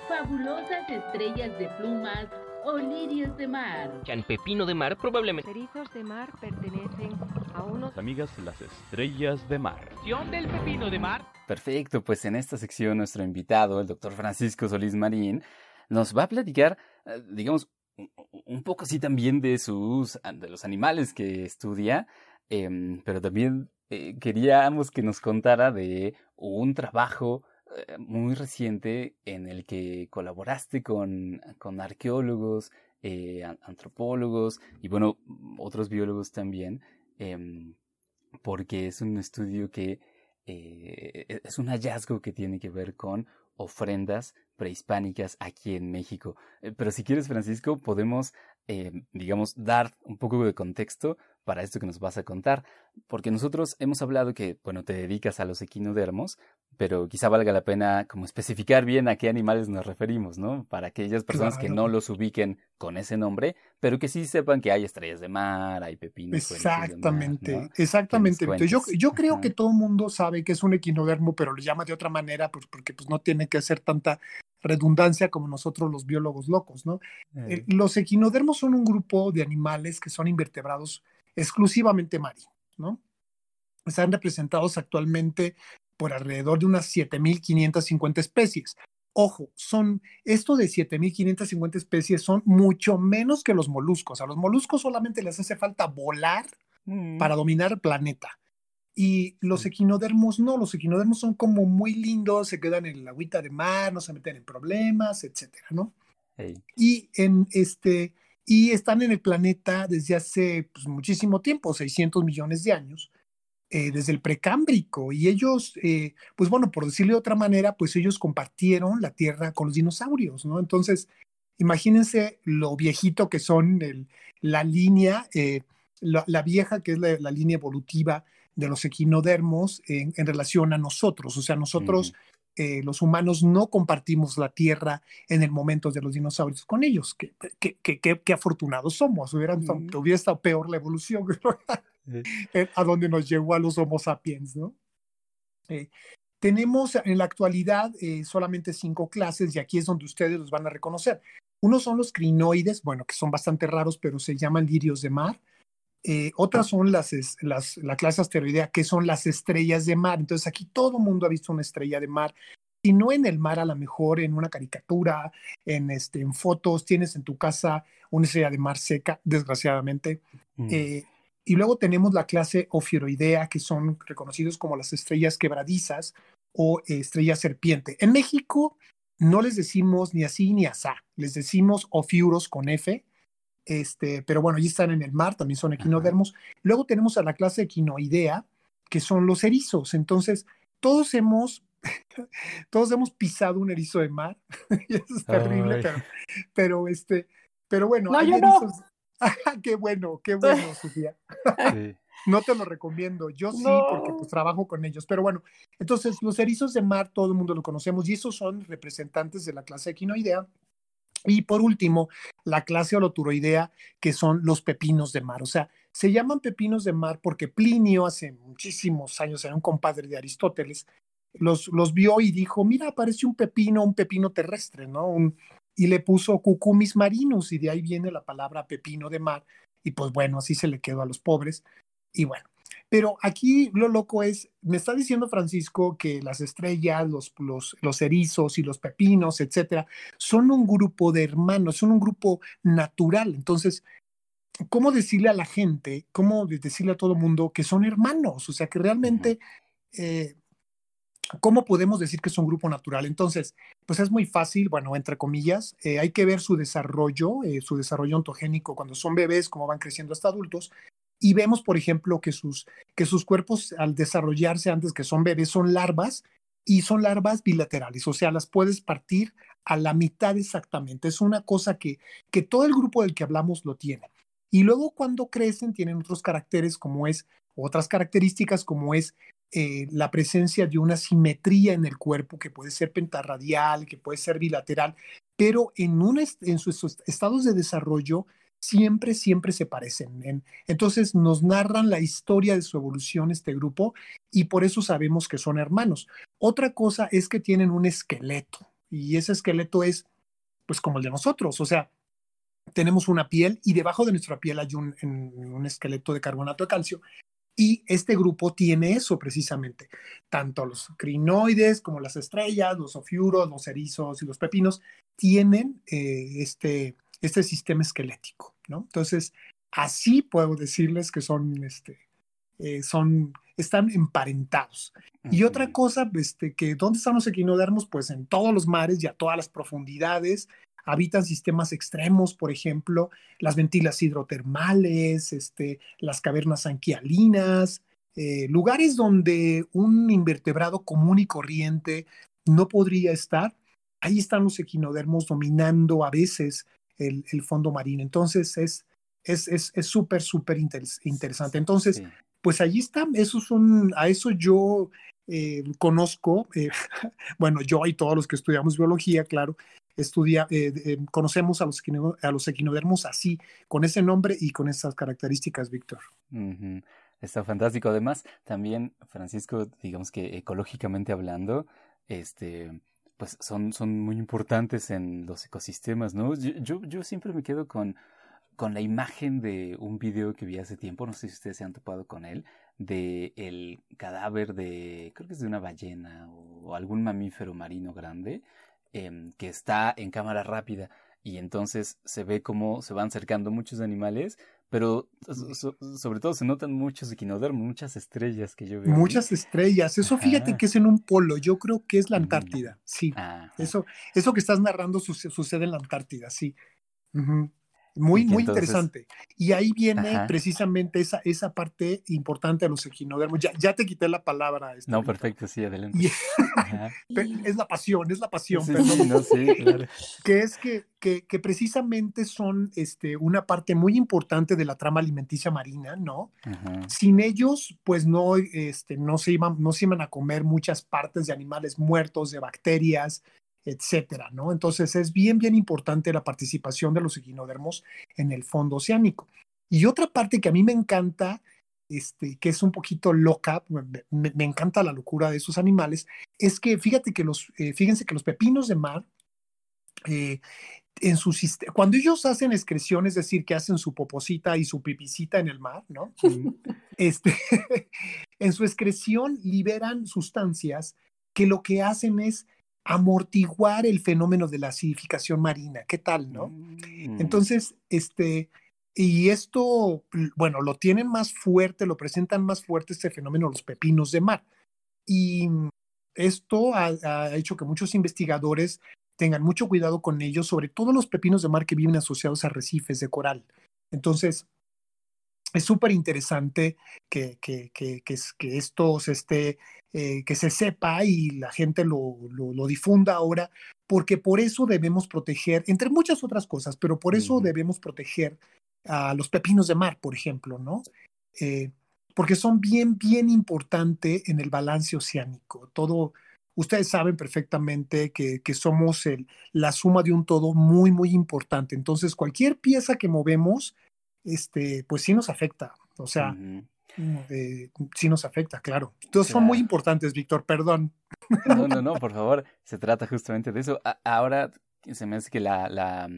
Fabulosas estrellas de plumas o lirios de mar. El pepino de mar probablemente. De mar pertenecen a unos. Amigas, las estrellas de mar. del pepino de mar? Perfecto, pues en esta sección nuestro invitado, el doctor Francisco Solís Marín, nos va a platicar, eh, digamos, un poco así también de sus, de los animales que estudia, em, pero también eh, queríamos que nos contara de un trabajo muy reciente en el que colaboraste con, con arqueólogos, eh, antropólogos y bueno, otros biólogos también, eh, porque es un estudio que eh, e-, es un hallazgo que tiene que ver con ofrendas prehispánicas aquí en México. Eh, pero si quieres, Francisco, podemos, digamos, dar un poco de contexto para esto que nos vas a contar, porque nosotros hemos hablado que, bueno, te dedicas a los equinodermos, pero quizá valga la pena como especificar bien a qué animales nos referimos, ¿no? Para aquellas personas que no los ubiquen con ese nombre, pero que sí sepan que hay estrellas de mar, hay pepinos. Exactamente, exactamente. Yo, yo creo que todo el mundo sabe que es un equinodermo, pero lo llama de otra manera, pues porque pues, no tiene que hacer tanta redundancia como nosotros los biólogos locos, ¿no? Eh, los equinodermos son un grupo de animales que son invertebrados exclusivamente marinos, ¿no? Están representados actualmente por alrededor de unas 7.550 especies. Ojo, son esto de 7.550 especies son mucho menos que los moluscos. A los moluscos solamente les hace falta volar mm. para dominar el planeta. Y los equinodermos no, los equinodermos son como muy lindos, se quedan en la agüita de mar, no se meten en problemas, etcétera, ¿no? Y en este y están en el planeta desde hace pues, muchísimo tiempo, 600 millones de años, eh, desde el precámbrico. Y ellos, eh, pues bueno, por decirlo de otra manera, pues ellos compartieron la Tierra con los dinosaurios, ¿no? Entonces, imagínense lo viejito que son el, la línea, eh, la, vieja que es la, línea evolutiva de los equinodermos en, relación a nosotros. O sea, nosotros, eh, los humanos, no compartimos la Tierra en el momento de los dinosaurios con ellos. Qué, qué, afortunados somos. Hubieran, Hubiera estado peor la evolución eh, a donde nos llegó a los Homo sapiens, ¿no? Eh, tenemos en la actualidad solamente cinco clases y aquí es donde ustedes los van a reconocer. Uno son los crinoides, bueno, que son bastante raros, pero se llaman lirios de mar. Eh, otras son las, las, la clase asteroidea, que son las estrellas de mar. Entonces aquí todo el mundo ha visto una estrella de mar. Si no en el mar, a lo mejor en una caricatura, en, este, en fotos, tienes en tu casa una estrella de mar seca, desgraciadamente. Mm. Eh, y luego tenemos la clase ofiroidea, que son reconocidos como las estrellas quebradizas o estrellas serpiente. En México no les decimos ni así ni asá, les decimos ofiuros con F, este, pero bueno, allí están en el mar, también son equinodermos. Luego tenemos a la clase equinoidea, que son los erizos. Entonces, todos hemos, todos hemos pisado un erizo de mar. y eso es terrible, pero, este, pero bueno, no, yo No. Qué bueno, qué bueno, Sofía. No te lo recomiendo. Yo sí, porque pues trabajo con ellos. Pero bueno, entonces los erizos de mar, todo el mundo lo conocemos y esos son representantes de la clase equinoidea. Y por último, la clase holoturoidea, que son los pepinos de mar. O sea, se llaman pepinos de mar porque Plinio, hace muchísimos años, era un compadre de Aristóteles, los, los vio y dijo, mira, parece un pepino, un pepino terrestre, ¿no? Un, y le puso cucumis marinus, y de ahí viene la palabra pepino de mar. Y pues bueno, así se le quedó a los pobres. Y bueno, pero aquí lo loco es, me está diciendo Francisco que las estrellas, los, los, los erizos y los pepinos, etcétera, son un grupo de hermanos, son un grupo natural. Entonces, ¿cómo decirle a la gente, cómo decirle a todo el mundo que son hermanos? O sea, que realmente, eh, ¿cómo podemos decir que es un grupo natural? Entonces, pues es muy fácil, bueno, entre comillas, eh, hay que ver su desarrollo, eh, su desarrollo ontogénico cuando son bebés, cómo van creciendo hasta adultos, y vemos, por ejemplo, que sus, que sus cuerpos al desarrollarse antes que son bebés son larvas y son larvas bilaterales, o sea, las puedes partir a la mitad exactamente. Es una cosa que, que todo el grupo del que hablamos lo tiene. Y luego cuando crecen tienen otros caracteres como es, otras características como es eh, la presencia de una simetría en el cuerpo que puede ser pentarradial, que puede ser bilateral, pero en, un en sus estados de desarrollo siempre, siempre se parecen. Entonces nos narran la historia de su evolución este grupo y por eso sabemos que son hermanos. Otra cosa es que tienen un esqueleto y ese esqueleto es pues como el de nosotros, o sea, tenemos una piel y debajo de nuestra piel hay un, un esqueleto de carbonato de calcio y este grupo tiene eso precisamente. Tanto los crinoides como las estrellas, los ofiuros, los erizos y los pepinos tienen eh, este, este sistema esquelético, ¿no? Entonces, así puedo decirles que son, este, eh, son, están emparentados. Y otra cosa, este, que ¿dónde están los equinodermos? Pues en todos los mares y a todas las profundidades, habitan sistemas extremos, por ejemplo, las ventilas hidrotermales, este, las cavernas anquialinas, eh, lugares donde un invertebrado común y corriente no podría estar. Ahí están los equinodermos dominando a veces el, fondo marino. Entonces es es súper, es, súper interesante. Entonces, pues allí está, eso es un, a eso yo eh, conozco, eh, bueno, yo y todos los que estudiamos biología, claro, estudia, eh, conocemos a los, a los equinodermos así, con ese nombre y con esas características, Víctor. Está fantástico. Además, también, Francisco, digamos que ecológicamente hablando, este, pues son, son muy importantes en los ecosistemas, ¿no? Yo, yo, siempre me quedo con, con la imagen de un video que vi hace tiempo, no sé si ustedes se han topado con él, de el cadáver de, creo que es de una ballena o, algún mamífero marino grande, em, que está en cámara rápida y entonces se ve cómo se van acercando muchos animales, pero sobre todo se notan muchos equinodermos, muchas estrellas que yo veo. Muchas estrellas, eso fíjate que es en un polo, yo creo que es la Antártida, sí. Eso, eso que estás narrando sucede en la Antártida, sí. Muy, muy interesante. Y ahí viene precisamente esa, esa parte importante de los equinodermos. Ya, ya te quité la palabra. Este, no, perfecto, sí, adelante. es la pasión, es la pasión. Sí, claro. Que es que, que, que, precisamente son este, una parte muy importante de la trama alimenticia marina, ¿no? Sin ellos, pues no, este, no, se iban, no se iban a comer muchas partes de animales muertos, de bacterias, etcétera, ¿no? Entonces es bien, bien importante la participación de los equinodermos en el fondo oceánico. Y otra parte que a mí me encanta, este, que es un poquito loca, me, encanta la locura de esos animales, es que fíjate que los, eh, fíjense que los pepinos de mar, eh, en su cuando ellos hacen excreción, es decir, que hacen su poposita y su pipicita en el mar, ¿no? este, en su excreción liberan sustancias que lo que hacen es amortiguar el fenómeno de la acidificación marina. ¿Qué tal, no? Mm. Entonces, este, y esto, bueno, lo tienen más fuerte, lo presentan más fuerte este fenómeno los pepinos de mar. Y esto ha, hecho que muchos investigadores tengan mucho cuidado con ellos, sobre todo los pepinos de mar que viven asociados a arrecifes de coral. Entonces, es súper interesante que, que, que, que, esto se esté, eh, que se sepa y la gente lo, lo, difunda ahora, porque por eso debemos proteger, entre muchas otras cosas, pero por eso debemos proteger a los pepinos de mar, por ejemplo, ¿no? Eh, porque son bien, bien importante en el balance oceánico. Todo, ustedes saben perfectamente que, que somos el, la suma de un todo muy, muy importante. Entonces, cualquier pieza que movemos, este, pues sí nos afecta. O sea, mm, eh, sí nos afecta, claro. Entonces son muy importantes, Víctor, perdón. No, no, no, por favor, se trata justamente de eso. ahora se me hace que la, la,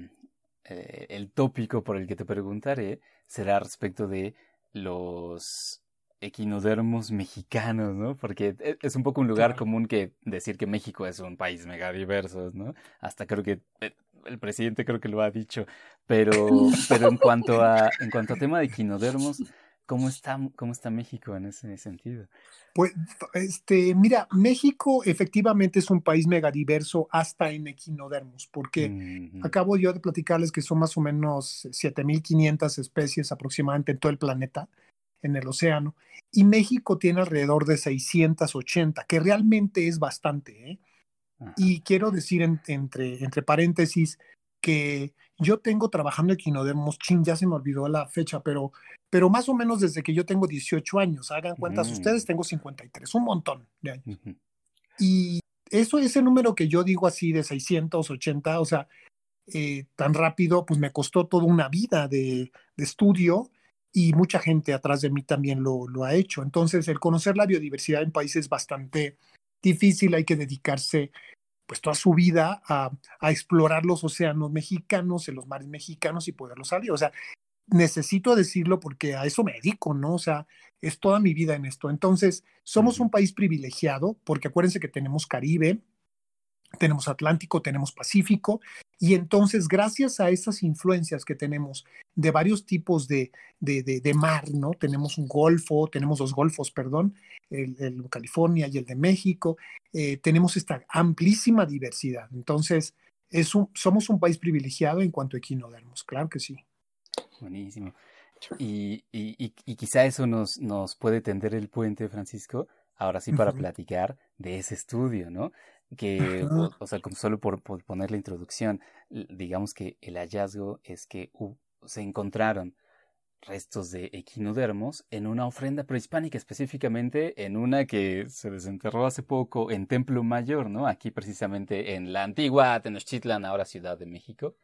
eh, el tópico por el que te preguntaré será respecto de los equinodermos mexicanos, ¿no? Porque e, es un poco un lugar común que decir que México es un país megadiverso, ¿no? Hasta creo que eh, el presidente creo que lo ha dicho, pero, pero en cuanto a en cuanto a tema de equinodermos, ¿cómo está, cómo está México en ese sentido? Pues, este, mira, México efectivamente es un país megadiverso hasta en equinodermos, porque acabo yo de platicarles que son más o menos 7.500 especies aproximadamente en todo el planeta, en el océano, y México tiene alrededor de 680, que realmente es bastante, ¿eh? Y quiero decir entre, entre paréntesis que yo tengo trabajando equinodermos, chin, ya se me olvidó la fecha, pero, pero más o menos desde que yo tengo 18 años, hagan cuentas ustedes, mm. tengo 53, un montón de años. Y eso, ese número que yo digo así de 680, o sea, eh, tan rápido, pues me costó toda una vida de, de, estudio y mucha gente atrás de mí también lo, lo ha hecho. Entonces, el conocer la biodiversidad en países es bastante difícil, hay que dedicarse pues toda su vida a, a, explorar los océanos mexicanos, en los mares mexicanos y poderlos salir. O sea, necesito decirlo porque a eso me dedico, ¿no? O sea, es toda mi vida en esto. Entonces, somos un país privilegiado porque acuérdense que tenemos Caribe, tenemos Atlántico, tenemos Pacífico, y entonces gracias a esas influencias que tenemos de varios tipos de, de, de, mar, ¿no? Tenemos un golfo, tenemos dos golfos, perdón, el, de California y el de México, eh, tenemos esta amplísima diversidad. Entonces, es somos un país privilegiado en cuanto a equinodermos, claro que sí. Buenísimo. Y, y, y, quizá eso nos, nos puede tender el puente, Francisco, ahora sí para platicar de ese estudio, ¿no? Que, o, sea, como solo por, poner la introducción, digamos que el hallazgo es que se encontraron restos de equinodermos en una ofrenda prehispánica, específicamente en una que se desenterró hace poco en Templo Mayor, ¿no? Aquí precisamente en la antigua Tenochtitlan, ahora Ciudad de México.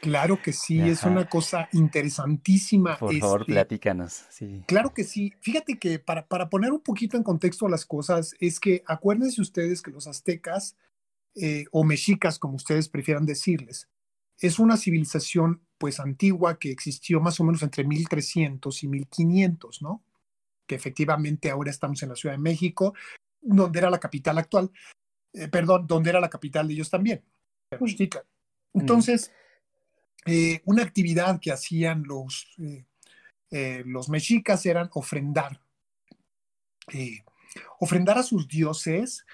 Claro que sí, es una cosa interesantísima. Por favor, platícanos. Sí. Claro que sí. Fíjate que para, para poner un poquito en contexto las cosas, es que acuérdense ustedes que los aztecas eh, o mexicas, como ustedes prefieran decirles, es una civilización pues antigua que existió más o menos entre 1300 y 1500, ¿no? Que efectivamente ahora estamos en la Ciudad de México, donde era la capital actual, eh, perdón, donde era la capital de ellos también. Tenochtitlan. Entonces, eh, una actividad que hacían los, eh, eh, los mexicas eran ofrendar. ofrendar a sus dioses,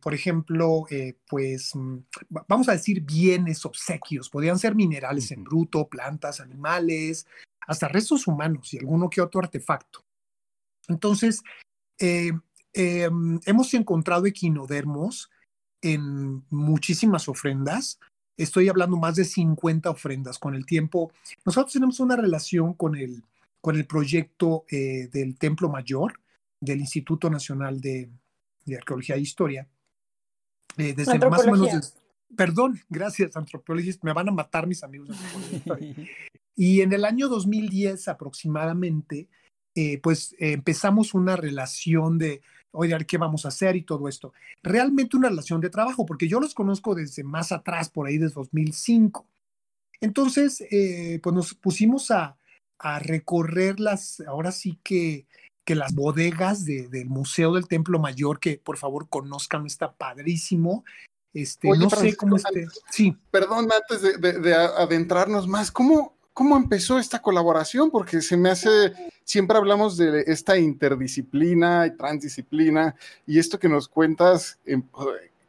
por ejemplo, pues mm, vamos a decir bienes, obsequios, podían ser minerales en bruto, plantas, animales, hasta restos humanos y alguno que otro artefacto. Entonces, em, hemos encontrado equinodermos en muchísimas ofrendas, estoy hablando más de 50 ofrendas con el tiempo. Nosotros tenemos una relación con el, con el proyecto eh, del Templo Mayor del Instituto Nacional de, Arqueología e Historia. Eh, desde más o menos. perdón, gracias, antropólogos. Me van a matar mis amigos. y en el año 2010 aproximadamente, eh, pues empezamos una relación de oye, ¿qué vamos a hacer? Y todo esto. Realmente una relación de trabajo, porque yo los conozco desde más atrás, por ahí desde 2005. Entonces, eh, pues nos pusimos a, a, recorrer las, ahora sí que, que las bodegas del Museo del Templo Mayor, que por favor conozcan, está padrísimo. Este, no sé cómo esté. Sí. Perdón, antes de, de adentrarnos más, ¿cómo, ¿Cómo empezó esta colaboración? Porque se me hace, siempre hablamos de esta interdisciplina y transdisciplina, y esto que nos cuentas, em,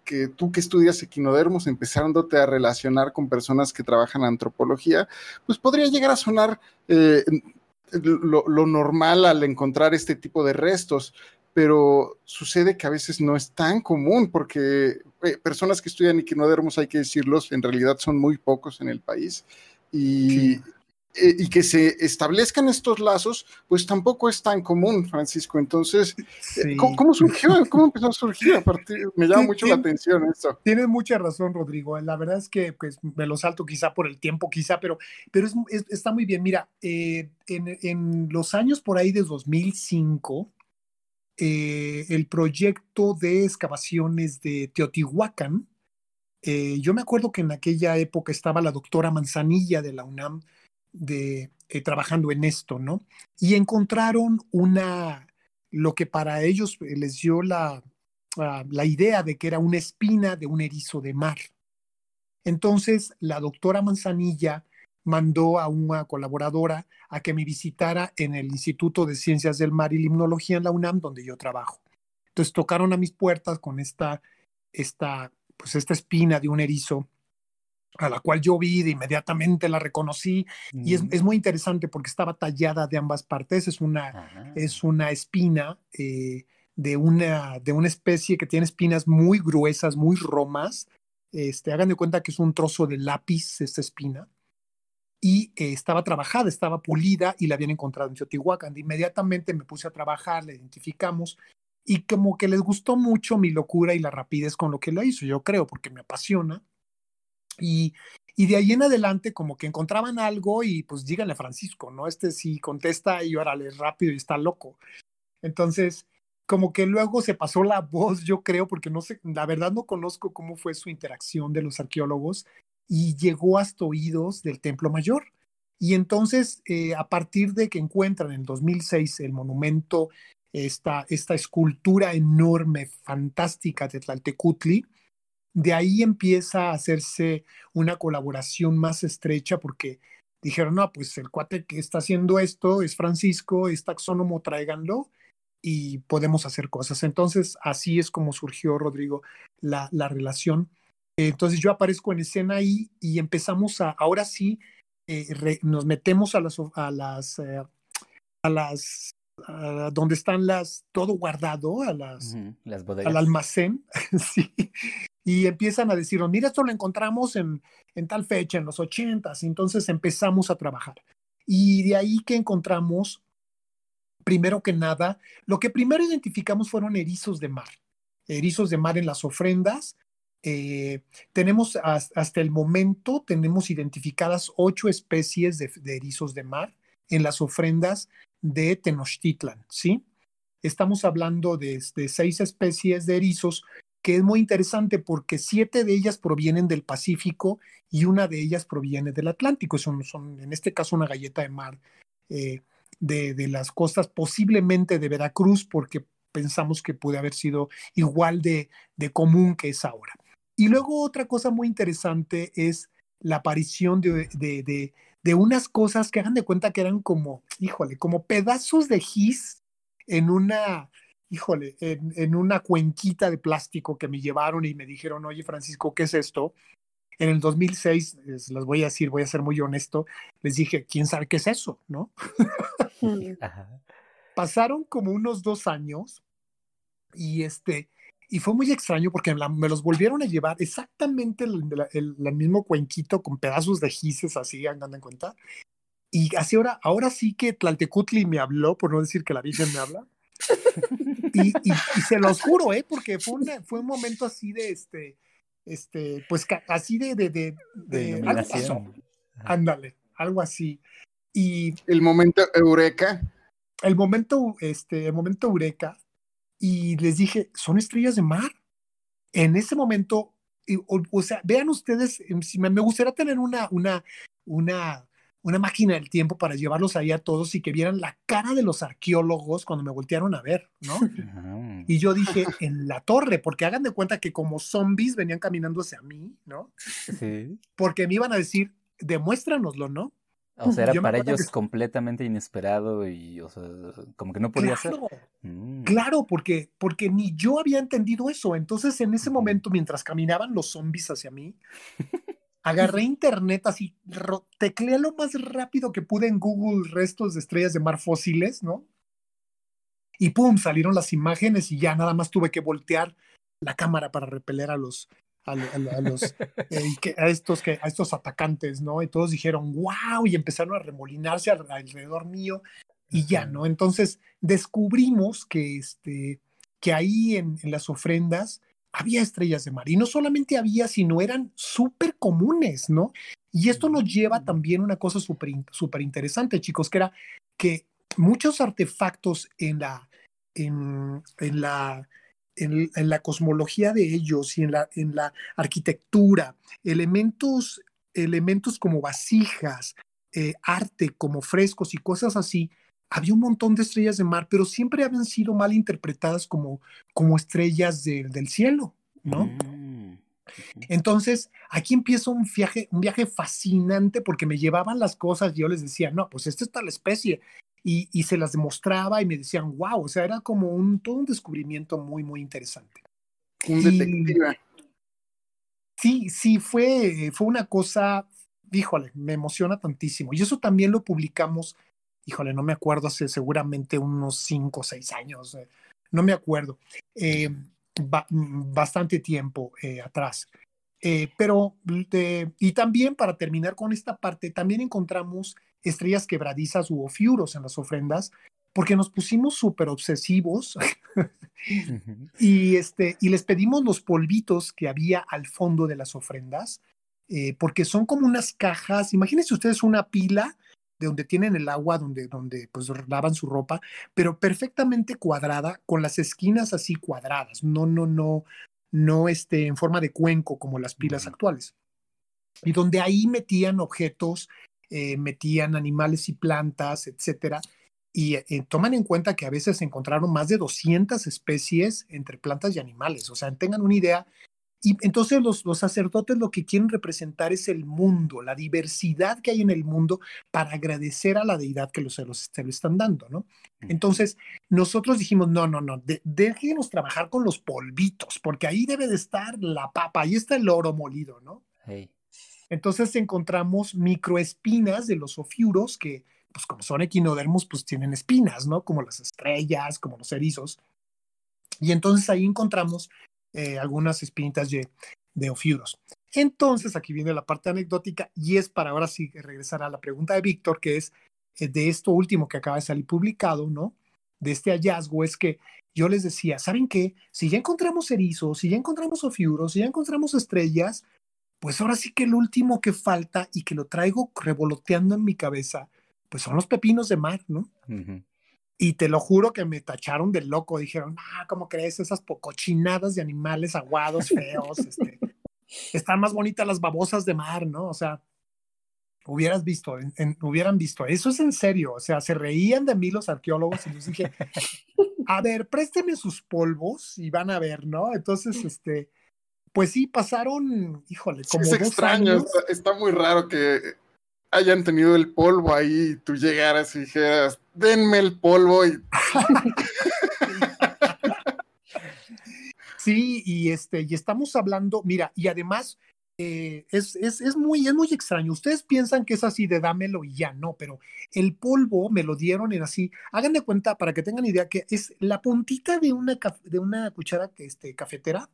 que tú que estudias equinodermos, empezándote a relacionar con personas que trabajan en antropología, pues podría llegar a sonar eh, lo, normal al encontrar este tipo de restos, pero sucede que a veces no es tan común porque eh, personas que estudian equinodermos, hay que decirlos, en realidad son muy pocos en el país. Y, eh, y que se establezcan estos lazos, pues tampoco es tan común, Francisco. Entonces, eh, ¿cómo, surgió? ¿Cómo empezó a surgir? A partir, me llama mucho la atención esto. Tienes mucha razón, Rodrigo. La verdad es que pues, me lo salto quizá por el tiempo, quizá, pero, pero es, está muy bien. Mira, eh, en, en, los años por ahí de 2005, el proyecto de excavaciones de Teotihuacán, yo me acuerdo que en aquella época estaba la doctora Manzanilla de la UNAM, de eh, trabajando en esto, ¿no? Y encontraron una, lo que para ellos eh, les dio la, ah, la idea de que era una espina de un erizo de mar. Entonces, la doctora Manzanilla mandó a una colaboradora a que me visitara en el Instituto de Ciencias del Mar y Limnología en la UNAM, donde yo trabajo. Entonces tocaron a mis puertas con esta, esta, pues esta espina de un erizo a la cual yo vi de inmediatamente la reconocí y es, es, muy interesante porque estaba tallada de ambas partes, es una, es una espina eh, de, una, de una especie que tiene espinas muy gruesas, muy romas, este, hagan de cuenta que es un trozo de lápiz esta espina y eh, estaba trabajada, estaba pulida y la habían encontrado en Teotihuacán. De inmediatamente me puse a trabajar, la identificamos y como que les gustó mucho mi locura y la rapidez con lo que la hizo, yo creo, porque me apasiona y, de ahí en adelante como que encontraban algo y pues díganle a Francisco, ¿no? Este sí contesta y órale, rápido y está loco. Entonces, como que luego se pasó la voz, yo creo, porque no sé, la verdad no conozco cómo fue su interacción de los arqueólogos y llegó hasta oídos del Templo Mayor. Y entonces, eh, a partir de que encuentran en 2006 el monumento, esta, esta escultura enorme, fantástica de Tlaltecutli, de ahí empieza a hacerse una colaboración más estrecha porque dijeron, no, pues el cuate que está haciendo esto es Francisco, es taxónomo, tráiganlo y podemos hacer cosas. Entonces, así es como surgió, Rodrigo, la, la relación. Entonces yo aparezco en escena ahí y empezamos a, ahora sí, eh, nos metemos a las, a las, eh, a las, donde están las, todo guardado, a las, las al almacén, sí, y empiezan a decirnos, mira, esto lo encontramos en, en tal fecha, en los ochentas, entonces empezamos a trabajar. Y de ahí que encontramos, primero que nada, lo que primero identificamos fueron erizos de mar, erizos de mar en las ofrendas. Eh, tenemos hasta el momento, tenemos identificadas ocho especies de, erizos de mar en las ofrendas de Tenochtitlan, ¿sí? Estamos hablando de, de, seis especies de erizos que es muy interesante porque siete de ellas provienen del Pacífico y una de ellas proviene del Atlántico. Son, son en este caso, una galleta de mar eh, de, de, las costas, posiblemente de Veracruz, porque pensamos que puede haber sido igual de, de común que es ahora. Y luego otra cosa muy interesante es la aparición de, de, de, unas cosas que hagan de cuenta que eran como, híjole, como pedazos de gis en una, híjole, en, en, una cuenquita de plástico que me llevaron y me dijeron, oye Francisco, ¿qué es esto? En el 2006, les, les voy a decir, voy a ser muy honesto, les dije, ¿quién sabe qué es eso? ¿No? Pasaron como unos dos años y este, y fue muy extraño porque la, me los volvieron a llevar exactamente el, el, el, mismo cuenquito con pedazos de gises así, andando en cuenta. Y así ahora, ahora sí que Tlaltecutli me habló, por no decir que la Virgen me habla. Y, y, y, se los juro, ¿eh? Porque fue, una, fue un momento así de este, este, pues así de, de, de, de algo pasó. Ándale, algo así. Y el momento eureka. El momento, este, el momento eureka. Y les dije, son estrellas de mar. En ese momento, o, o sea, vean ustedes, si me, me gustaría tener una, una, una, una máquina del tiempo para llevarlos ahí a todos y que vieran la cara de los arqueólogos cuando me voltearon a ver, ¿no? y yo dije, en la torre, porque hagan de cuenta que como zombies venían caminando hacia mí, ¿no? Sí. Porque me iban a decir, demuéstranoslo, ¿no? O sea, era yo para ellos que... completamente inesperado y, o sea, como que no podía claro, ser. Mm. Claro, porque, porque ni yo había entendido eso. Entonces, en ese momento, mientras caminaban los zombies hacia mí, agarré internet así, tecleé lo más rápido que pude en Google restos de estrellas de mar fósiles, ¿no? Y pum, salieron las imágenes y ya nada más tuve que voltear la cámara para repeler a los, a, a, a los eh, que, a estos que a estos atacantes, ¿no? Y todos dijeron, wow, y empezaron a remolinarse alrededor mío y ya, ¿no? Entonces descubrimos que este que ahí en, en las ofrendas había estrellas de mar y no solamente había, sino eran súper comunes, ¿no? Y esto nos lleva también a una cosa súper super interesante, chicos, que era que muchos artefactos en la, en, en la, en, en, la cosmología de ellos y en la, en la arquitectura, elementos, elementos como vasijas, eh, arte como frescos y cosas así, había un montón de estrellas de mar, pero siempre habían sido mal interpretadas como, como estrellas de, del cielo, ¿no? Mm. Entonces, aquí empieza un viaje, un viaje fascinante porque me llevaban las cosas y yo les decía, no, pues esta está la especie. Y, y, se las demostraba y me decían, wow, o sea, era como un, todo un descubrimiento muy, muy interesante. Un detective. Sí, sí, fue, fue una cosa, híjole, me emociona tantísimo. Y eso también lo publicamos híjole, no me acuerdo, hace seguramente unos cinco o seis años, eh, no me acuerdo, eh, ba bastante tiempo eh, atrás. Pero, de, y también para terminar con esta parte, también encontramos estrellas quebradizas u ofiuros en las ofrendas, porque nos pusimos súper obsesivos y, este, y les pedimos los polvitos que había al fondo de las ofrendas, porque son como unas cajas, imagínense ustedes una pila de donde tienen el agua, donde, donde pues lavan su ropa, pero perfectamente cuadrada, con las esquinas así cuadradas, no, no, no, no este, en forma de cuenco como las pilas uh -huh. actuales. Y donde ahí metían objetos, eh, metían animales y plantas, etcétera. Y eh, toman en cuenta que a veces encontraron más de 200 especies entre plantas y animales. O sea, tengan una idea y entonces los, los, sacerdotes lo que quieren representar es el mundo, la diversidad que hay en el mundo para agradecer a la deidad que los, se, los, se lo están dando, ¿no? Entonces nosotros dijimos, no, no, no, de, déjenos trabajar con los polvitos, porque ahí debe de estar la papa, ahí está el oro molido, ¿no? Hey. Entonces encontramos microespinas de los ofiuros que, pues como son equinodermos, pues tienen espinas, ¿no? Como las estrellas, como los erizos. Y entonces ahí encontramos eh, algunas espinitas de, ofiuros. Entonces, aquí viene la parte anecdótica y es para ahora sí regresar a la pregunta de Víctor, que es eh, de esto último que acaba de salir publicado, ¿no? De este hallazgo, es que yo les decía, ¿saben qué? Si ya encontramos erizos, si ya encontramos ofiuros, si ya encontramos estrellas, pues ahora sí que el último que falta y que lo traigo revoloteando en mi cabeza, pues son los pepinos de mar, ¿no? Uh. Y te lo juro que me tacharon de loco. Dijeron, ah, ¿cómo crees? Esas cochinadas de animales aguados, feos. este, están más bonitas las babosas de mar, ¿no? O sea, hubieras visto, en, en, hubieran visto. Eso es en serio. O sea, se reían de mí los arqueólogos y les dije, a ver, présteme sus polvos y van a ver, ¿no? Entonces, este, pues sí, pasaron, híjole, como es dos extraño, años. Está, está, muy raro que hayan tenido el polvo ahí y tú llegaras y dijeras, denme el polvo y... sí, y este, y estamos hablando, mira, y además eh, es, es, es, muy, es muy extraño. Ustedes piensan que es así de dámelo y ya, no, pero el polvo me lo dieron en así. Hagan de cuenta para que tengan idea que es la puntita de una, de una cuchara este, cafetera.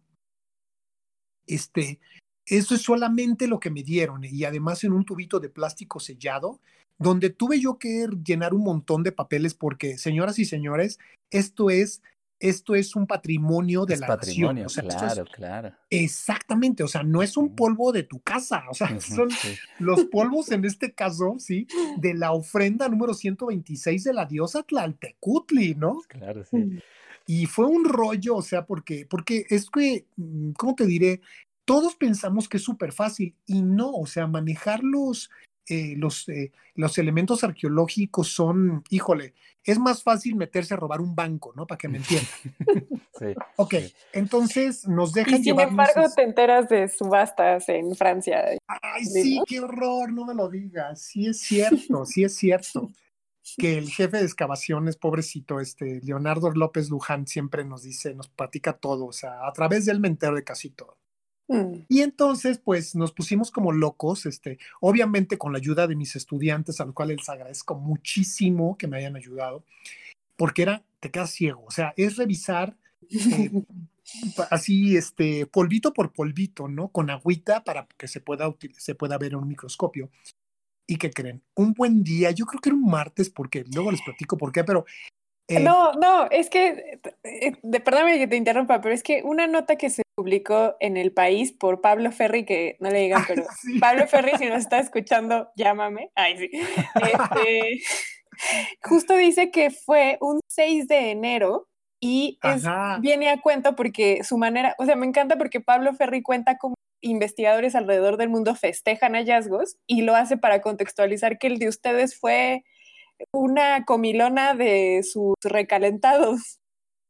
Este, eso es solamente lo que me dieron y además en un tubito de plástico sellado, donde tuve yo que llenar un montón de papeles porque, señoras y señores, esto es esto es un patrimonio de es la patrimonio, nación. O sea, claro, es, claro. Exactamente, o sea, no es un polvo de tu casa, o sea, son sí. los polvos en este caso, sí, de la ofrenda número 126 de la diosa Tlaltecutli, ¿no? Claro, sí. Y fue un rollo, o sea, porque, porque es que, mm, ¿cómo te diré? Todos pensamos que es súper fácil y no, o sea, manejar los, eh, los, eh, los elementos arqueológicos son, híjole, es más fácil meterse a robar un banco, ¿no? Para que me entiendan. sí, ok, sí. entonces nos dejan Y sin embargo te enteras de subastas en Francia. Ay, Sí, qué horror, no me lo digas. Sí es cierto, sí es cierto. Que el jefe de excavaciones, pobrecito, este, Leonardo López Luján, siempre nos dice, nos platica todo, o sea, a través de él me entero de casi todo. Mm. Y entonces, pues nos pusimos como locos, este, obviamente con la ayuda de mis estudiantes, a los cuales les agradezco muchísimo que me hayan ayudado, porque era, te quedas ciego, o sea, es revisar eh, así, este, polvito por polvito, ¿no? Con agüita para que se pueda, se pueda ver en un microscopio. ¿Y qué creen? Un buen día, yo creo que era un martes, porque luego les platico por qué, pero... eh, No, no, es que, eh, de, perdóname que te interrumpa, pero es que una nota que se publicó en El País por Pablo Ferri, que no le digan, pero sí. Pablo Ferri, si nos está escuchando, llámame. Ay, sí. Este, justo dice que fue un 6 de enero y es- viene a cuento porque su manera, o sea, me encanta porque Pablo Ferri cuenta cómo investigadores alrededor del mundo festejan hallazgos y lo hace para contextualizar que el de ustedes fue una comilona de sus recalentados.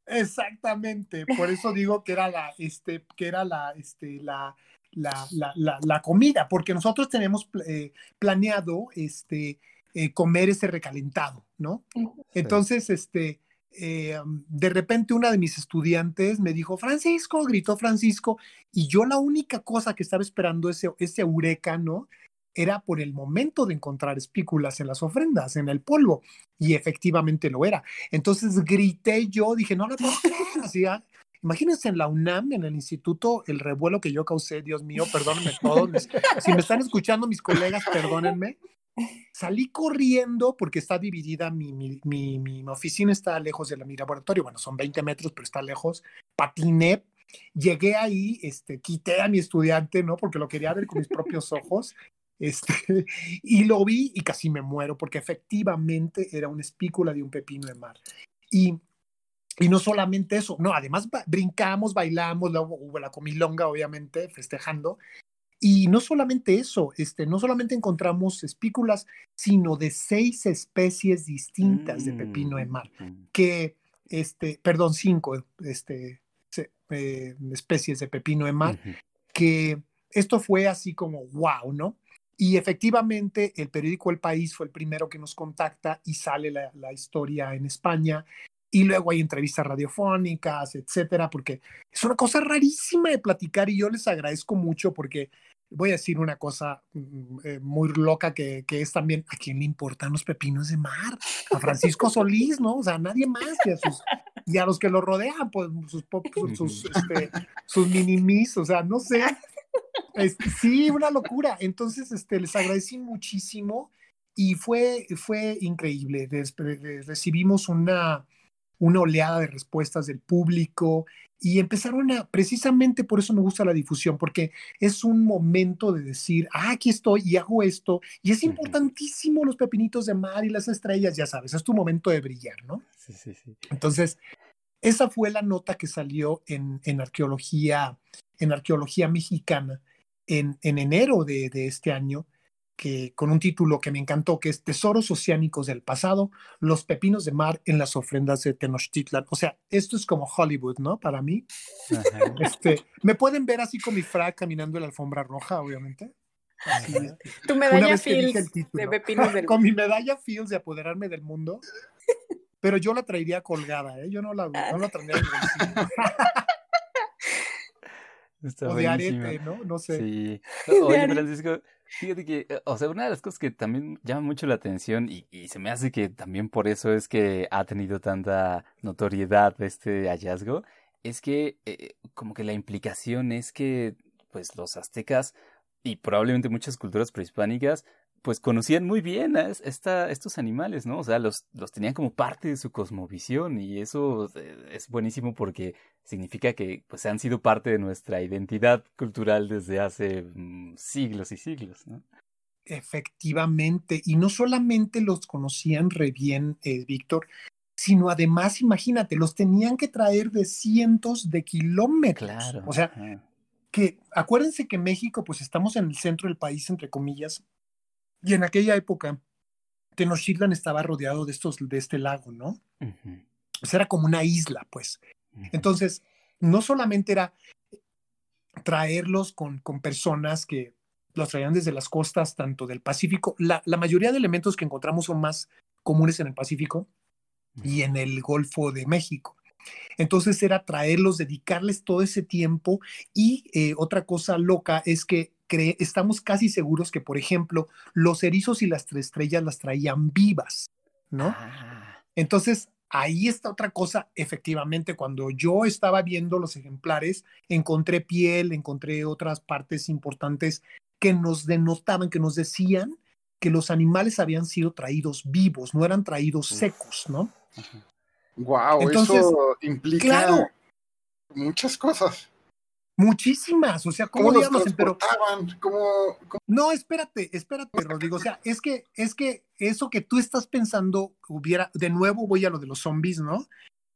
Exactamente, por eso digo que era la, este, que era la, este, la, la, la, la, la comida, porque nosotros tenemos pl- eh, planeado, este, eh, comer ese recalentado, ¿no? Entonces, este, eh, de repente una de mis estudiantes me dijo, Francisco, gritó Francisco, y yo la única cosa que estaba esperando ese, ese eureka, ¿no? Era por el momento de encontrar espículas en las ofrendas, en el polvo, y efectivamente lo era. Entonces grité yo, dije, no lo puedo ah, Imagínense en la UNAM, en el instituto, el revuelo que yo causé, Dios mío, perdónenme todos. si me están escuchando mis colegas, perdónenme. Salí corriendo porque está dividida, mi, mi, mi, mi oficina está lejos de la, mi laboratorio, bueno, son 20 metros, pero está lejos. Patiné, llegué ahí, este, quité a mi estudiante, ¿no? Porque lo quería ver con mis propios ojos. Este, y lo vi y casi me muero porque efectivamente era una espícula de un pepino de mar. Y, y no solamente eso, no, además brincamos, bailamos, luego hubo la comilonga, obviamente, festejando. Y no solamente eso, este, no solamente encontramos espículas, sino de seis especies distintas de pepino de mar, que, este, perdón, cinco este, eh, especies de pepino de mar, que esto fue así como wow, ¿no? Y efectivamente el periódico El País fue el primero que nos contacta y sale la, la historia en España. Y luego hay entrevistas radiofónicas, etcétera, porque es una cosa rarísima de platicar y yo les agradezco mucho porque voy a decir una cosa mm, eh, muy loca que, que es también a quién le importan los pepinos de mar, a Francisco Solís, ¿no? O sea, a nadie más y a, sus, y a los que lo rodean, pues sus, pop- sus, sus, este, sus minimis, o sea, no sé. Este, sí, una locura. Entonces, este, les agradecí muchísimo y fue, fue increíble. Des- recibimos una, una oleada de respuestas del público y empezaron a, precisamente por eso me gusta la difusión, porque es un momento de decir, ah, aquí estoy y hago esto, y es importantísimo los pepinitos de mar y las estrellas, ya sabes, es tu momento de brillar, ¿no? Sí, sí, sí. Entonces, esa fue la nota que salió en, en arqueología, en arqueología mexicana en, en enero de, de este año, que, con un título que me encantó, que es Tesoros Oceánicos del Pasado, los pepinos de mar en las ofrendas de Tenochtitlan. O sea, esto es como Hollywood, ¿no? Para mí. Este, me pueden ver así con mi frac caminando en la alfombra roja, obviamente. tu medalla Fields de pepinos del Con mi medalla Fields de apoderarme del mundo. Pero yo la traería colgada, ¿eh? Yo no la, no la traería en el bolsillo. Está o de arete, ¿no? No sé. Sí. Oye, Francisco, fíjate que, eh, o sea, una de las cosas que también llama mucho la atención y, y, se me hace que también por eso es que ha tenido tanta notoriedad este hallazgo, es que eh, como que la implicación es que pues los aztecas y probablemente muchas culturas prehispánicas pues conocían muy bien a esta, estos animales, ¿no? O sea, los, los tenían como parte de su cosmovisión y eso eh, es buenísimo porque significa que pues han sido parte de nuestra identidad cultural desde hace mm, siglos y siglos, ¿no? Efectivamente, y no solamente los conocían re bien, eh, Víctor, sino además, imagínate, los tenían que traer de cientos de kilómetros. Claro. O sea, que acuérdense que México, pues estamos en el centro del país, entre comillas, y en aquella época, Tenochtitlan estaba rodeado de, estos, de este lago, ¿no? O sea, era como una isla, pues. Entonces, no solamente era traerlos con, con, personas que los traían desde las costas, tanto del Pacífico, la, la, mayoría de elementos que encontramos son más comunes en el Pacífico y en el Golfo de México. Entonces era traerlos, dedicarles todo ese tiempo y eh, otra cosa loca es que estamos casi seguros que, por ejemplo, los erizos y las tres estrellas las traían vivas, ¿no? Ah. Entonces, ahí está otra cosa. Efectivamente, cuando yo estaba viendo los ejemplares, encontré piel, encontré otras partes importantes que nos denotaban, que nos decían que los animales habían sido traídos vivos, no eran traídos secos, ¿no? Wow, eso implica muchas cosas. Muchísimas, o sea, ¿cómo, ¿Cómo digamos, los pero ¿Cómo, no, espérate, espérate, Rodrigo, o sea, es que es que eso que tú estás pensando hubiera, de nuevo voy a lo de los zombies, ¿no?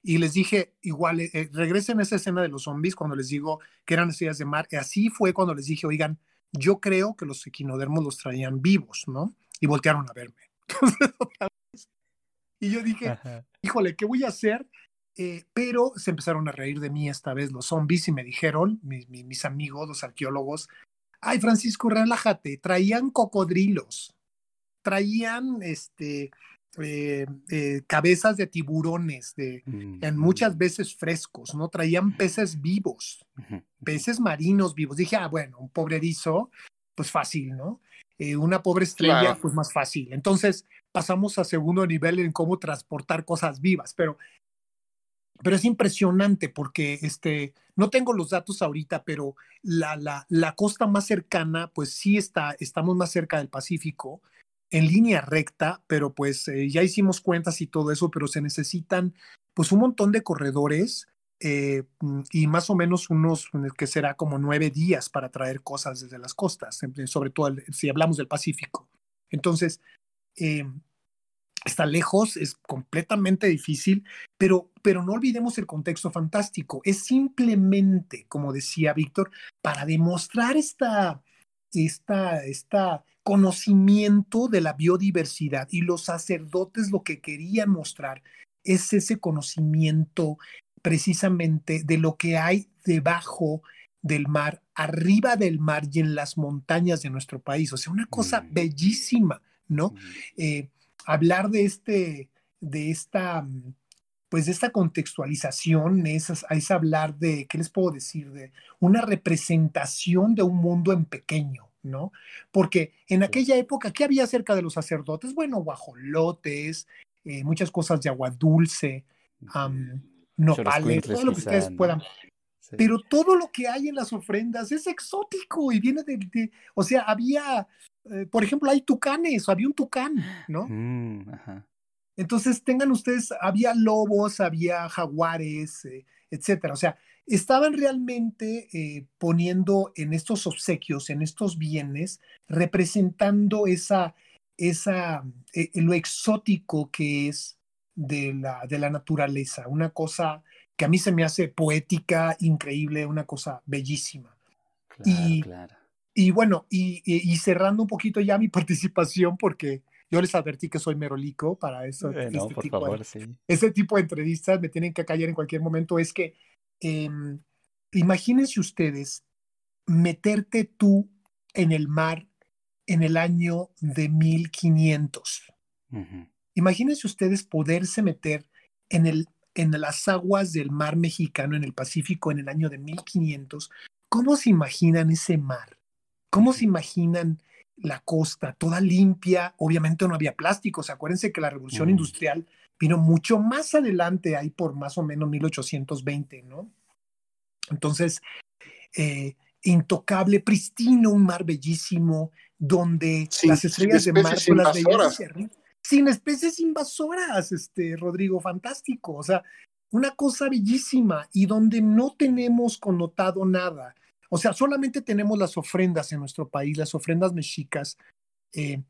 Y les dije, igual, eh, regresen a esa escena de los zombies cuando les digo que eran estrellas de mar. Y así fue cuando les dije, oigan, yo creo que los equinodermos los traían vivos, ¿no? Y voltearon a verme. y yo dije, híjole, ¿qué voy a hacer? Eh, pero se empezaron a reír de mí esta vez los zombies y me dijeron, mis, mis amigos, los arqueólogos, ay Francisco, relájate, traían cocodrilos, traían este, eh, eh, cabezas de tiburones, de, en muchas veces frescos, ¿no? Traían peces vivos, peces marinos vivos. Dije, ah, bueno, un pobre erizo, pues fácil, ¿no? una pobre estrella, Claro. pues más fácil. Entonces pasamos a segundo nivel en cómo transportar cosas vivas, pero pero es impresionante porque este, no tengo los datos ahorita, pero la, la, la costa más cercana, pues sí está, estamos más cerca del Pacífico, en línea recta, pero pues eh, ya hicimos cuentas y todo eso, pero se necesitan pues un montón de corredores eh, mm, y más o menos unos que será como nueve días para traer cosas desde las costas, sobre todo el- si hablamos del Pacífico. Entonces, eh, está lejos, es completamente difícil, pero, pero no olvidemos el contexto fantástico. Es simplemente, como decía Víctor, para demostrar esta, esta, esta conocimiento de la biodiversidad y los sacerdotes lo que querían mostrar es ese conocimiento precisamente de lo que hay debajo del mar, arriba del mar y en las montañas de nuestro país. O sea, una cosa bellísima, ¿no? Eh, hablar de este, de esta, mm, pues de esta contextualización es, es hablar de, ¿qué les puedo decir? De una representación de un mundo en pequeño, ¿no? Porque en aquella época, ¿qué había cerca de los sacerdotes? Bueno, guajolotes, eh, muchas cosas de agua dulce, am, nopales, todo lo que ustedes puedan. Sí. Pero todo lo que hay en las ofrendas es exótico y viene de, de- o sea, había, eh, por ejemplo, hay tucanes, había un tucán, ¿no? Mm, ajá. Entonces, tengan ustedes, había lobos, había jaguares, eh, etcétera. O sea, estaban realmente eh, poniendo en estos obsequios, en estos bienes, representando esa, esa, eh, lo exótico que es de la, de la naturaleza. Una cosa que a mí se me hace poética, increíble, una cosa bellísima. Claro, Y- claro. Y bueno, y, y, cerrando un poquito ya mi participación, porque yo les advertí que soy merolico para eso. Eh, no, este por tipo favor, de, sí. Ese tipo de entrevistas me tienen que callar en cualquier momento. Es que eh, imagínense ustedes meterte tú en el mar en el año de 1500. Imagínense ustedes poderse meter en, el, en las aguas del mar mexicano, en el Pacífico, en el año de 1500. ¿Cómo se imaginan ese mar? ¿Cómo se imaginan la costa toda limpia? Obviamente no había plásticos. Acuérdense que la revolución industrial vino mucho más adelante, ahí por más o menos 1820, ¿no? Entonces, eh, intocable, pristino, un mar bellísimo, donde las estrellas de mar son las veías sin especies invasoras, este, Rodrigo, fantástico. O sea, una cosa bellísima y donde no tenemos connotado nada. O sea, solamente tenemos las ofrendas en nuestro país, las ofrendas mexicas, eh,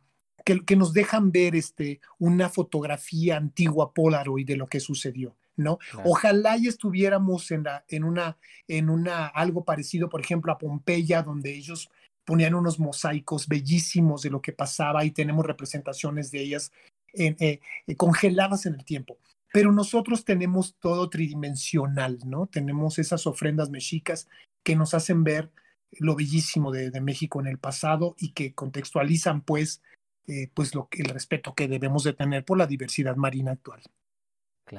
que, que, nos dejan ver este, una fotografía antigua Polaroid de lo que sucedió. ¿no? Ojalá y estuviéramos en, la, en, una, en una, algo parecido, por ejemplo, a Pompeya, donde ellos ponían unos mosaicos bellísimos de lo que pasaba y tenemos representaciones de ellas eh, eh, congeladas en el tiempo. Pero nosotros tenemos todo tridimensional, ¿no? Tenemos esas ofrendas mexicas que nos hacen ver lo bellísimo de, México en el pasado y que contextualizan, pues, eh, pues lo, el respeto que debemos de tener por la diversidad marina actual.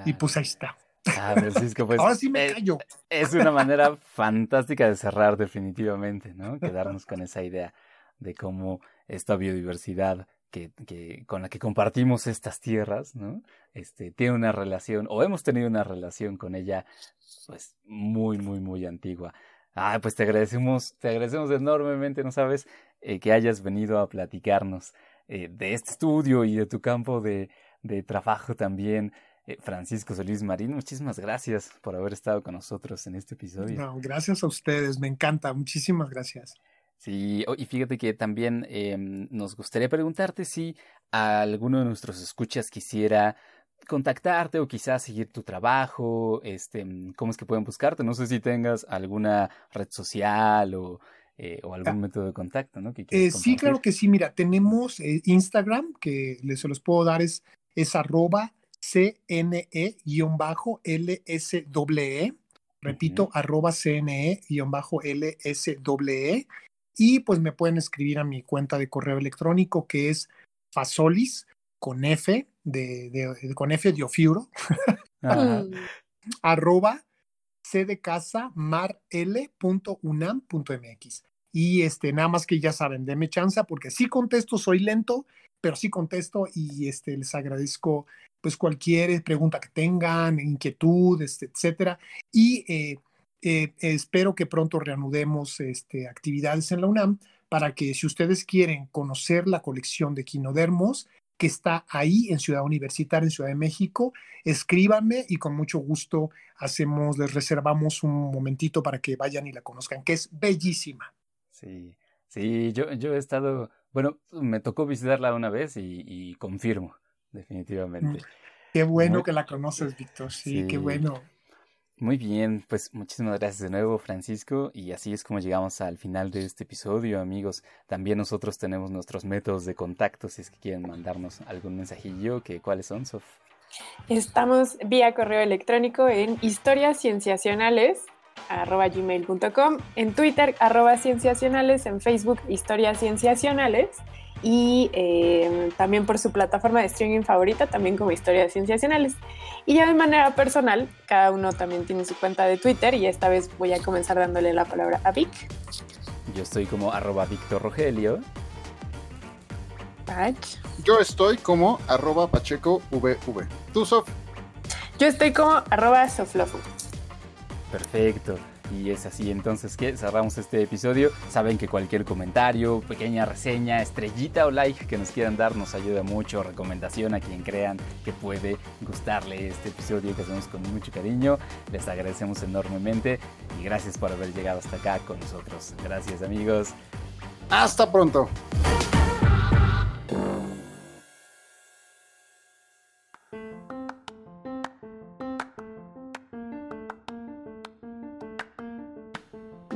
Y pues ahí está. Ah, Francisco, pues, Ahora sí me callo. Es una manera fantástica de cerrar definitivamente, ¿no? Quedarnos con esa idea de cómo esta biodiversidad que, que, con la que compartimos estas tierras, ¿no? Este, tiene una relación, o hemos tenido una relación con ella, pues, muy, muy, muy antigua. Ah, pues te agradecemos, te agradecemos enormemente, ¿no sabes? Eh, que hayas venido a platicarnos eh, de este estudio y de tu campo de, de trabajo también. Eh, Francisco Solís Marín, muchísimas gracias por haber estado con nosotros en este episodio. No, gracias a ustedes, me encanta, muchísimas gracias. Sí, y fíjate que también em, nos gustaría preguntarte si alguno de nuestros escuchas quisiera contactarte o quizás seguir tu trabajo, este, cómo es que pueden buscarte. No sé si tengas alguna red social o, eh, o algún ah, método de contacto, ¿no? Eh, sí, claro que sí. Mira, tenemos Instagram, que les se los puedo dar, es, es arroba CNE-LSWE. Repito, arroba CNE-LSWE. Y pues me pueden escribir a mi cuenta de correo electrónico que es fasolis con F de, con F de Ofiuro. arroba c de casa marl.unam.mx. Y este, nada más que ya saben, denme chance porque sí contesto, soy lento, pero sí contesto y este, les agradezco pues cualquier pregunta que tengan, inquietud, este, etcétera. Y eh, eh, espero que pronto reanudemos este, actividades en la UNAM para que si ustedes quieren conocer la colección de quinodermos que está ahí en Ciudad Universitaria, en Ciudad de México, escríbanme y con mucho gusto hacemos, les reservamos un momentito para que vayan y la conozcan, que es bellísima. Sí, sí, yo, yo he estado, bueno, me tocó visitarla una vez y confirmo definitivamente. Qué bueno que la conoces, Víctor. Sí, qué bueno. Muy bien, pues muchísimas gracias de nuevo, Francisco. Y así es como llegamos al final de este episodio, amigos. También nosotros tenemos nuestros métodos de contacto, si es que quieren mandarnos algún mensajillo, que cuáles son, Sof. Estamos vía correo electrónico en historiascienciacionales arroba gmail.com, en Twitter arroba cienciacionales, en Facebook historias cienciacionales y eh, también por su plataforma de streaming favorita, también como Historias Cienciacionales. Y ya de manera personal, cada uno también tiene su cuenta de Twitter y esta vez voy a comenzar dándole la palabra a Vic. Yo estoy como arroba Víctor Rogelio. Pach. Yo estoy como arroba Pacheco VV. ¿Tú, Sof? Yo estoy como arroba Soflofu. Perfecto. Y es así entonces que cerramos este episodio. Saben que cualquier comentario, pequeña reseña, estrellita o like que nos quieran dar nos ayuda mucho. Recomendación a quien crean que puede gustarle este episodio que hacemos con mucho cariño. Les agradecemos enormemente y gracias por haber llegado hasta acá con nosotros. Gracias amigos. Hasta pronto.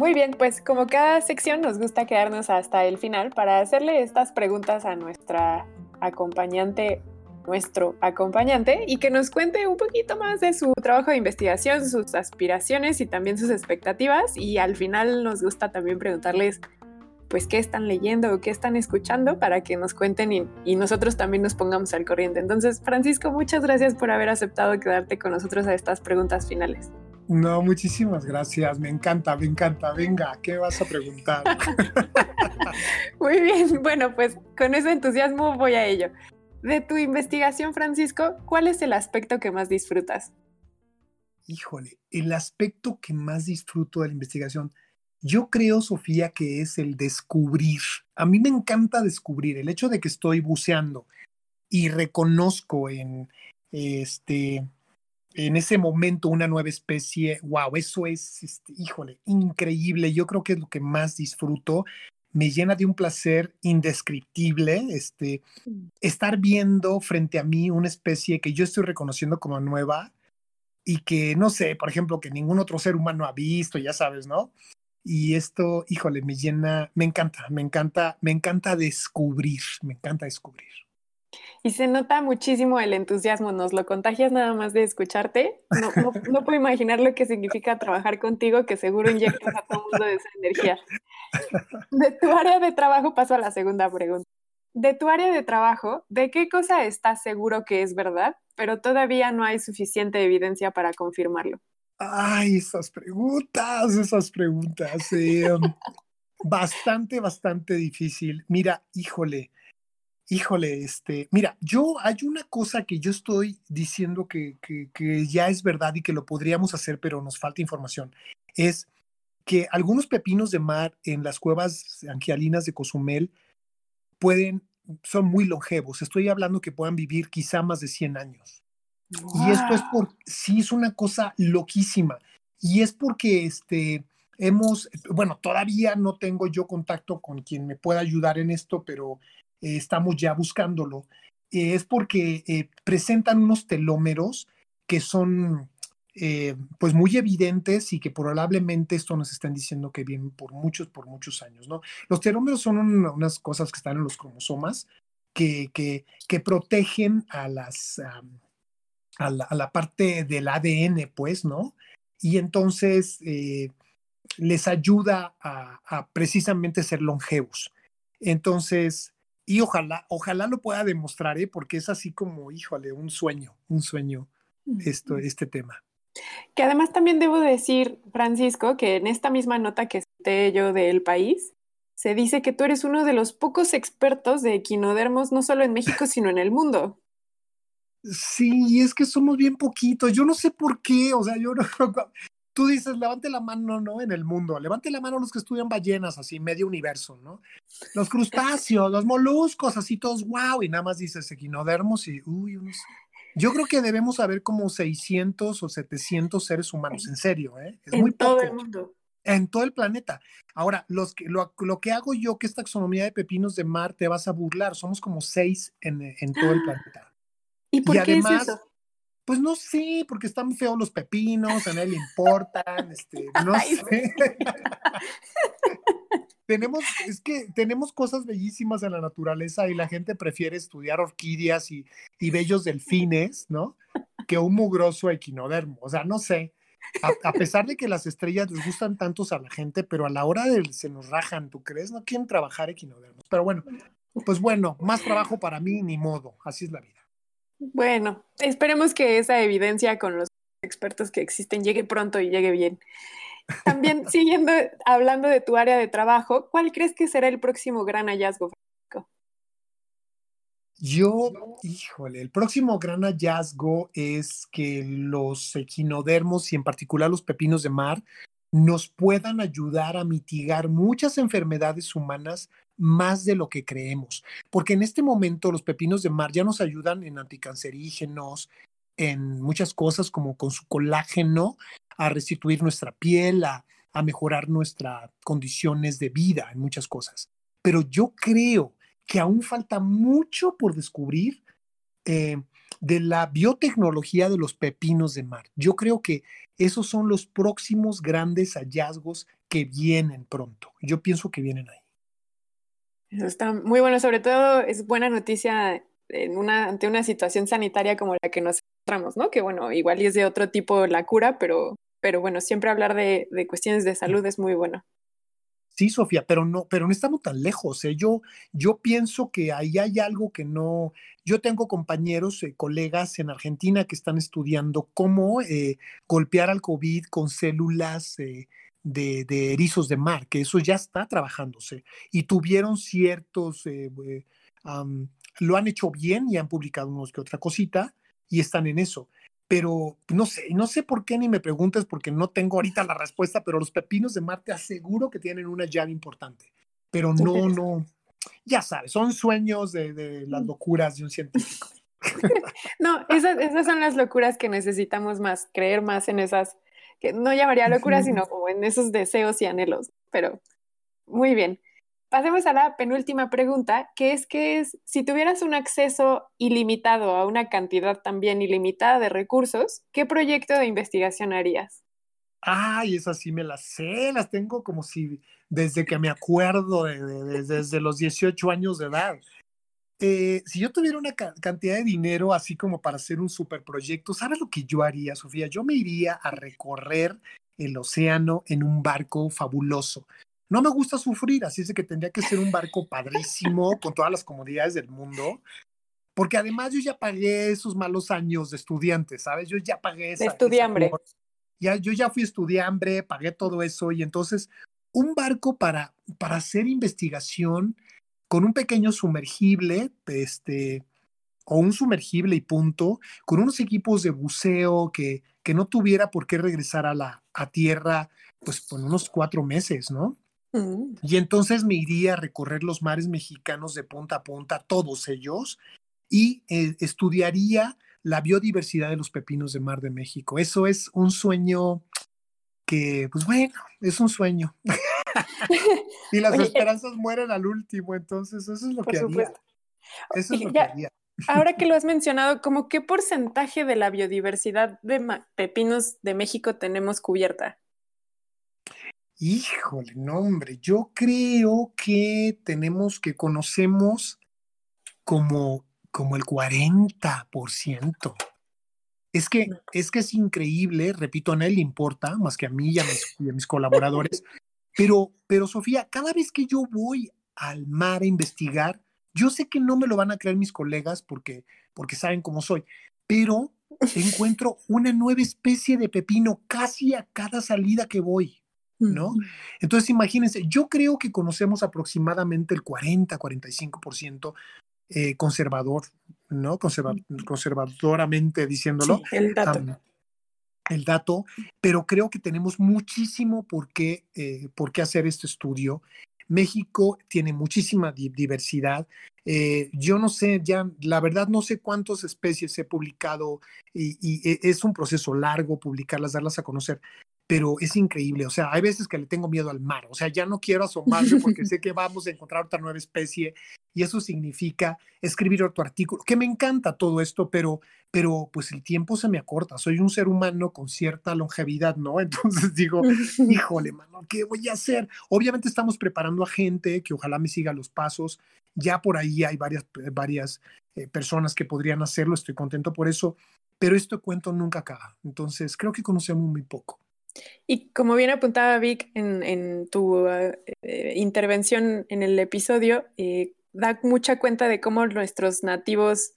Muy bien, pues como cada sección nos gusta quedarnos hasta el final para hacerle estas preguntas a nuestra acompañante, nuestro acompañante, y que nos cuente un poquito más de su trabajo de investigación, sus aspiraciones y también sus expectativas. Y al final nos gusta también preguntarles pues qué están leyendo o qué están escuchando para que nos cuenten y, y, nosotros también nos pongamos al corriente. Entonces, Francisco, muchas gracias por haber aceptado quedarte con nosotros a estas preguntas finales. No, muchísimas gracias. Me encanta, me encanta. Venga, ¿qué vas a preguntar? Muy bien, bueno, pues con ese entusiasmo voy a ello. De tu investigación, Francisco, ¿cuál es el aspecto que más disfrutas? Híjole, el aspecto que más disfruto de la investigación, yo creo, Sofía, que es el descubrir. A mí me encanta descubrir el hecho de que estoy buceando y reconozco en este en ese momento una nueva especie, wow, eso es, este, híjole, increíble. Yo creo que es lo que más disfruto. Me llena de un placer indescriptible este, estar viendo frente a mí una especie que yo estoy reconociendo como nueva y que, no sé, por ejemplo, que ningún otro ser humano ha visto, ya sabes, ¿no? Y esto, híjole, me llena, me encanta, me encanta, me encanta descubrir, me encanta descubrir. Y se nota muchísimo el entusiasmo, nos lo contagias nada más de escucharte. No, puedo imaginar lo que significa trabajar contigo, que seguro inyectas a todo el mundo de esa energía. De tu área de trabajo paso a la segunda pregunta. De tu área de trabajo, ¿de qué cosa estás seguro que es verdad, pero todavía no hay suficiente evidencia para confirmarlo? Ay, esas preguntas, esas preguntas. Eh, bastante, bastante difícil. Mira, híjole, Híjole, este, mira, yo hay una cosa que yo estoy diciendo que, que, que, ya es verdad y que lo podríamos hacer, pero nos falta información. Es que algunos pepinos de mar en las cuevas angialinas de Cozumel pueden, son muy longevos. Estoy hablando que puedan vivir quizá más de 100 años. Wow. Y esto es por, sí, es una cosa loquísima. Y es porque este, hemos, bueno, todavía no tengo yo contacto con quien me pueda ayudar en esto, pero eh, estamos ya buscándolo, eh, es porque eh, presentan unos telómeros que son pues muy evidentes y que probablemente esto nos están diciendo que vienen por muchos, por muchos años, ¿no? Los telómeros son un, unas cosas que están en los cromosomas que, que, que protegen a las... A la, parte del ADN, pues, ¿no? Y entonces les ayuda a, a, precisamente ser longevos. Entonces, y ojalá, ojalá lo pueda demostrar, ¿eh? porque es así como, híjole, un sueño, un sueño esto, este tema. Que además también debo decir, Francisco, que en esta misma nota que cité yo del país, se dice que tú eres uno de los pocos expertos de equinodermos, no solo en México, sino en el mundo. Sí, es que somos bien poquitos. Yo no sé por qué, o sea, yo no, tú dices, levante la mano, ¿no? En el mundo, levante la mano los que estudian ballenas, así, medio universo, ¿no? Los crustáceos, los moluscos, así todos, wow, y nada más dices equinodermos y, uy, unos... Yo creo que debemos haber como 600 o 700 seres humanos, en serio, ¿eh? Es en muy todo poco. el mundo. En todo el planeta. Ahora, los que, lo, lo, que hago yo, que esta taxonomía de pepinos de mar, te vas a burlar, somos como seis en, en todo el planeta. ¿Y por y qué además, es eso? Pues no sé, porque están feos los pepinos, a nadie le importan, este, no Ay, sé. tenemos, es que tenemos cosas bellísimas en la naturaleza y la gente prefiere estudiar orquídeas y, y bellos delfines, ¿no? Que un mugroso equinodermo. O sea, no sé. A, a, pesar de que las estrellas les gustan tantos a la gente, pero a la hora de se nos rajan, ¿tú crees? No quieren trabajar equinodermos. Pero bueno, pues bueno, más trabajo para mí, ni modo. Así es la vida. Bueno, esperemos que esa evidencia con los expertos que existen llegue pronto y llegue bien. También siguiendo hablando de tu área de trabajo, ¿cuál crees que será el próximo gran hallazgo? Yo, híjole, el próximo gran hallazgo es que los equinodermos y en particular los pepinos de mar nos puedan ayudar a mitigar muchas enfermedades humanas más de lo que creemos. Porque en este momento los pepinos de mar ya nos ayudan en anticancerígenos, en muchas cosas como con su colágeno, a restituir nuestra piel, a, mejorar nuestras condiciones de vida en muchas cosas. Pero yo creo que aún falta mucho por descubrir eh, de la biotecnología de los pepinos de mar. Yo creo que esos son los próximos grandes hallazgos que vienen pronto. Yo pienso que vienen ahí. Está muy bueno, sobre todo es buena noticia en una, ante una situación sanitaria como la que nos encontramos, ¿no? Que bueno, igual es de otro tipo la cura, pero, pero bueno, siempre hablar de, de cuestiones de salud es muy bueno. Sí, Sofía, pero no, pero no estamos tan lejos. ¿eh? Yo, yo pienso que ahí hay algo que no. Yo tengo compañeros, eh, colegas en Argentina que están estudiando cómo eh, golpear al COVID con células de, de, erizos de mar, que eso ya está trabajándose. Y tuvieron ciertos, um, lo han hecho bien y han publicado unos que otra cosita y están en eso pero no sé, no sé por qué ni me preguntes porque no tengo ahorita la respuesta, pero los pepinos de mar te aseguro que tienen una llave importante, pero no, no, ya sabes, son sueños de, de las locuras de un científico. no, esas, esas son las locuras que necesitamos más, creer más en esas, que no llamaría locuras, sino como en esos deseos y anhelos, pero muy bien. Pasemos a la penúltima pregunta, que es que es, si tuvieras un acceso ilimitado a una cantidad también ilimitada de recursos, ¿qué proyecto de investigación harías? Ay, esas sí me las sé, las tengo como si desde que me acuerdo, de, de, desde los 18 años de edad. Eh, si yo tuviera una ca cantidad de dinero así como para hacer un superproyecto, ¿sabes lo que yo haría, Sofía? Yo me iría a recorrer el océano en un barco fabuloso. No me gusta sufrir, así es que tendría que ser un barco padrísimo, con todas las comodidades del mundo, porque además yo ya pagué esos malos años de estudiante, ¿sabes? Yo ya pagué esa... De estudiambre. ya, yo ya fui estudiambre, pagué todo eso, y entonces un barco para, para hacer investigación con un pequeño sumergible, este, o un sumergible y punto, con unos equipos de buceo que, que no tuviera por qué regresar a la a tierra, pues por unos cuatro meses, ¿no? Mm. Y entonces me iría a recorrer los mares mexicanos de punta a punta, todos ellos, y eh, estudiaría la biodiversidad de los pepinos de mar de México. Eso es un sueño que, pues bueno, es un sueño. y las Oye, eh esperanzas mueren al último, entonces eso es lo que haría. Eso es lo ya, que haría. Ahora que lo has mencionado, ¿como qué porcentaje de la biodiversidad de pepinos de México tenemos cubierta? Híjole, no, hombre, yo creo que tenemos que conocemos como, como el 40%. Es que, es que es increíble, repito, a nadie le importa, más que a mí y a mis, y a mis colaboradores, pero, pero Sofía, cada vez que yo voy al mar a investigar, yo sé que no me lo van a creer mis colegas porque, porque saben cómo soy, pero encuentro una nueva especie de pepino casi a cada salida que voy. ¿no? Entonces, imagínense, yo creo que conocemos aproximadamente el 40, 45% eh, conservador, ¿no? Conserva conservadoramente diciéndolo. Sí, el dato. Um, el dato, pero creo que tenemos muchísimo por qué, eh, por qué hacer este estudio. México tiene muchísima di diversidad. Eh, yo no sé, ya la verdad no sé cuántas especies he publicado y, y, e, es un proceso largo publicarlas, darlas a conocer, pero es increíble. O sea, hay veces que le tengo miedo al mar. O sea, ya no quiero asomarme porque sé que vamos a encontrar otra nueva especie y eso significa escribir otro artículo, que me encanta todo esto, pero, pero pues el tiempo se me acorta. Soy un ser humano con cierta longevidad, ¿no? Entonces digo, híjole, mano, ¿qué voy a hacer? Obviamente estamos preparando a gente que ojalá me siga los pasos. Ya por ahí hay varias, varias eh, personas que podrían hacerlo, estoy contento por eso, pero este cuento nunca acaba. Entonces creo que conocemos muy poco. Y como bien apuntaba Vic en, en tu uh, eh, intervención en el episodio, eh, da mucha cuenta de cómo nuestros nativos,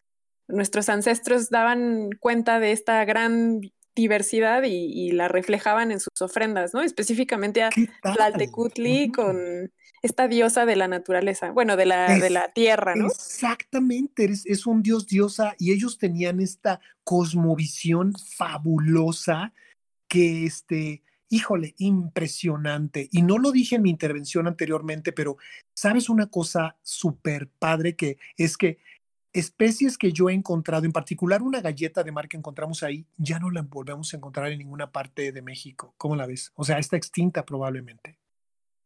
nuestros ancestros daban cuenta de esta gran diversidad y, y la reflejaban en sus ofrendas, ¿no? Específicamente a Tlaltecutli con esta diosa de la naturaleza, bueno, de la, es, de la tierra, ¿no? Exactamente, es, es un dios diosa y ellos tenían esta cosmovisión fabulosa que este, híjole, impresionante. Y no lo dije en mi intervención anteriormente, pero sabes una cosa súper padre que es que especies que yo he encontrado, en particular una galleta de mar que encontramos ahí, ya no la volvemos a encontrar en ninguna parte de México. ¿Cómo la ves? O sea, está extinta probablemente.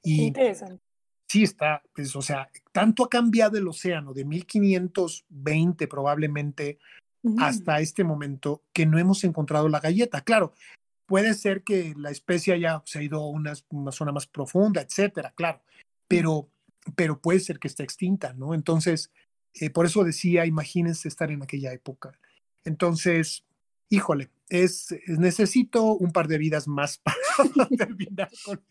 Y Interesante. Sí, está, pues, o sea, tanto ha cambiado el océano de 1520 probablemente hasta este momento que no hemos encontrado la galleta. Claro, puede ser que la especie haya se ido a una, zona más profunda, etcétera, claro, pero, pero puede ser que esté extinta, ¿no? Entonces, eh, por eso decía, imagínense estar en aquella época. Entonces, híjole, es, necesito un par de vidas más para terminar con,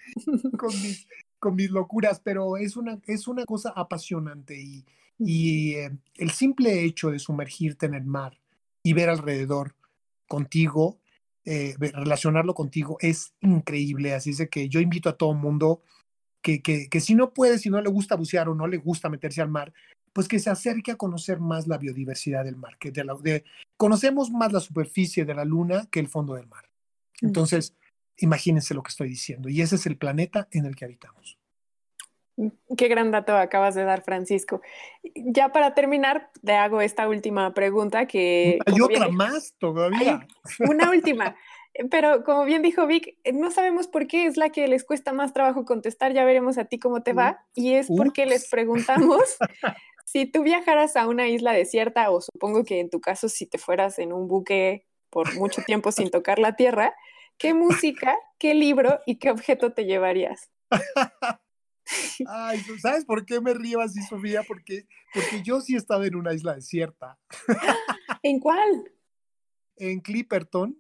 con, mis, con, mis, locuras, pero es una, es una cosa apasionante y, y eh, el simple hecho de sumergirte en el mar y ver alrededor contigo, eh, relacionarlo contigo, es increíble. Así es de que yo invito a todo el mundo que, que, que, si no puede, si no le gusta bucear o no le gusta meterse al mar, pues que se acerque a conocer más la biodiversidad del mar, que de la, de, conocemos más la superficie de la luna que el fondo del mar. Entonces, imagínense lo que estoy diciendo, y ese es el planeta en el que habitamos. Qué gran dato acabas de dar, Francisco. Ya para terminar, te hago esta última pregunta que... Hay otra más todavía. una última. Pero como bien dijo Vic, no sabemos por qué es la que les cuesta más trabajo contestar, ya veremos a ti cómo te va, y es porque les preguntamos si tú viajaras a una isla desierta, o supongo que en tu caso si te fueras en un buque por mucho tiempo sin tocar la tierra, ¿qué música, qué libro y qué objeto te llevarías? Ay, ¿sabes por qué me río así, Sofía? Porque, porque yo sí he estado en una isla desierta. ¿En cuál? En Clipperton.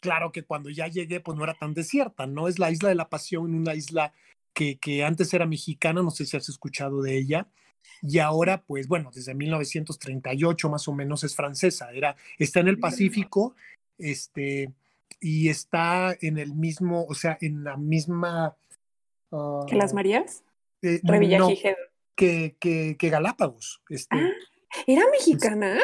Claro que cuando ya llegué, pues no era tan desierta, ¿no? Es la isla de la pasión, una isla que, que antes era mexicana, no sé si has escuchado de ella, y ahora, pues bueno, desde 1938 más o menos es francesa, era, está en el Pacífico, este, y está en el mismo, o sea, en la misma ¿Que las Marías? Eh, no, que, que, que, Galápagos. Este, ah, ¿Era mexicana?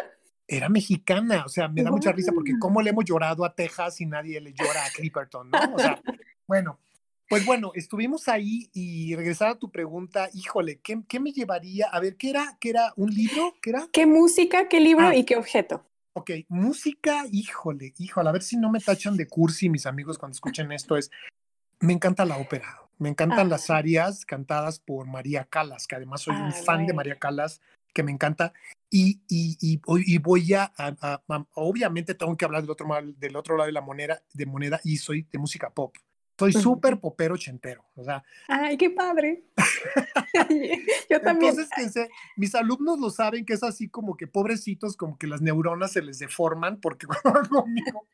Era mexicana, o sea, me da mucha risa porque cómo le hemos llorado a Texas y nadie le llora a Clipperton, ¿no? O sea, bueno, pues bueno, estuvimos ahí y regresar a tu pregunta, híjole, ¿qué, ¿qué, me llevaría? A ver, ¿qué era? ¿Qué era? ¿Un libro? ¿Qué era? ¿Qué música, qué libro ah. y qué objeto? Ok, música, híjole, híjole, a ver si no me tachan de cursi mis amigos cuando escuchen esto, es, me encanta la ópera, me encantan las ah. arias cantadas por María Calas, que además soy un ah, fan de María Calas, que me encanta. Y, y, y, voy a, obviamente tengo que hablar del otro, del otro lado de la moneda, de moneda y soy de música pop. Soy súper popero ochentero. O sea. ¡Ay, qué padre! Yo también. Entonces, mis alumnos lo saben que es así como que pobrecitos, como que las neuronas se les deforman porque conmigo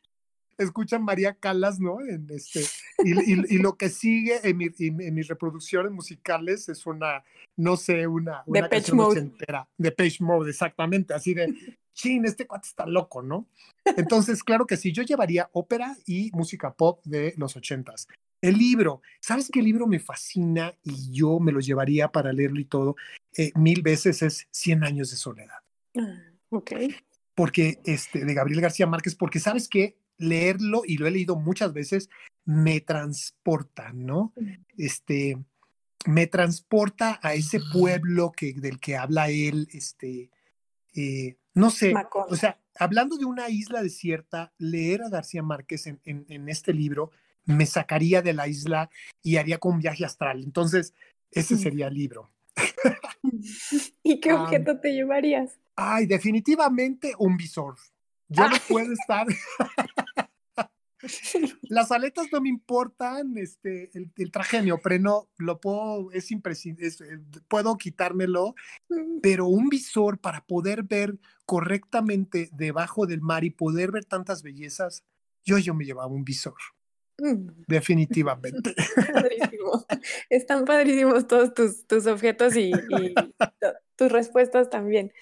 escuchan María Calas, ¿no? En este, y, y, lo que sigue en, mi, en, mis reproducciones musicales es una, no sé, una, una de canción Mode. De Page Mode, exactamente, así de, chin, este cuate está loco, ¿no? Entonces, claro que sí, yo llevaría ópera y música pop de los ochentas. El libro, ¿sabes qué libro me fascina y yo me lo llevaría para leerlo y todo? Eh, mil veces es Cien años de soledad. Ah, ok. Porque, este, de Gabriel García Márquez, porque sabes que leerlo, y lo he leído muchas veces, me transporta, ¿no? Este, me transporta a ese pueblo que, del que habla él, este, eh, no sé, o sea, hablando de una isla desierta, leer a García Márquez en, en, este libro me sacaría de la isla y haría con un viaje astral. Entonces, ese sería el libro. ¿Y qué objeto te llevarías? Ay, definitivamente un visor. Yo no puedo estar. Las aletas no me importan, este, el, traje de lo puedo, es imprescindible, eh, puedo quitármelo, pero un visor para poder ver correctamente debajo del mar y poder ver tantas bellezas, yo, yo me llevaba un visor. Mm. Definitivamente. Están padrísimos todos tus, tus objetos y, y tus respuestas también.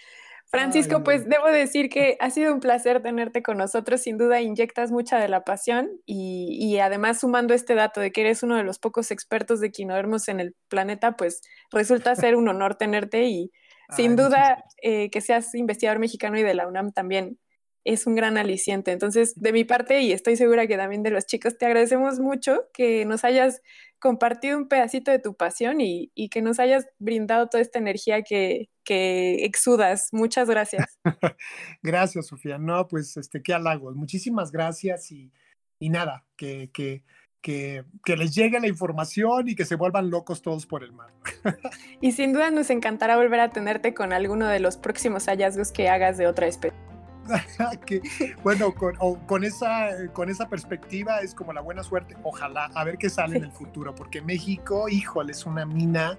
Francisco, pues debo decir que ha sido un placer tenerte con nosotros. Sin duda inyectas mucha de la pasión y, además sumando este dato de que eres uno de los pocos expertos de quinodermos en el planeta, pues resulta ser un honor tenerte y sin duda eh, que seas investigador mexicano y de la UNAM también es un gran aliciente. Entonces, de mi parte, y estoy segura que también de los chicos, te agradecemos mucho que nos hayas compartido un pedacito de tu pasión y, que nos hayas brindado toda esta energía que, que exudas. Muchas gracias. gracias, Sofía. No, pues este, qué halagos. Muchísimas gracias y, y nada, que, que, que, que, les llegue la información y que se vuelvan locos todos por el mar. y sin duda nos encantará volver a tenerte con alguno de los próximos hallazgos que hagas de otra especie. que, bueno, con, o con, esa, con esa perspectiva es como la buena suerte. Ojalá, a ver qué sale en el futuro, porque México, híjole, es una mina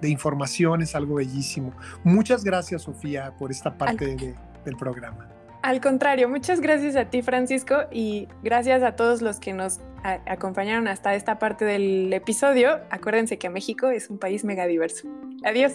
de información, es algo bellísimo. Muchas gracias, Sofía, por esta parte de, del programa. Al contrario, muchas gracias a ti, Francisco, y gracias a todos los que nos acompañaron hasta esta parte del episodio. Acuérdense que México es un país megadiverso. Adiós.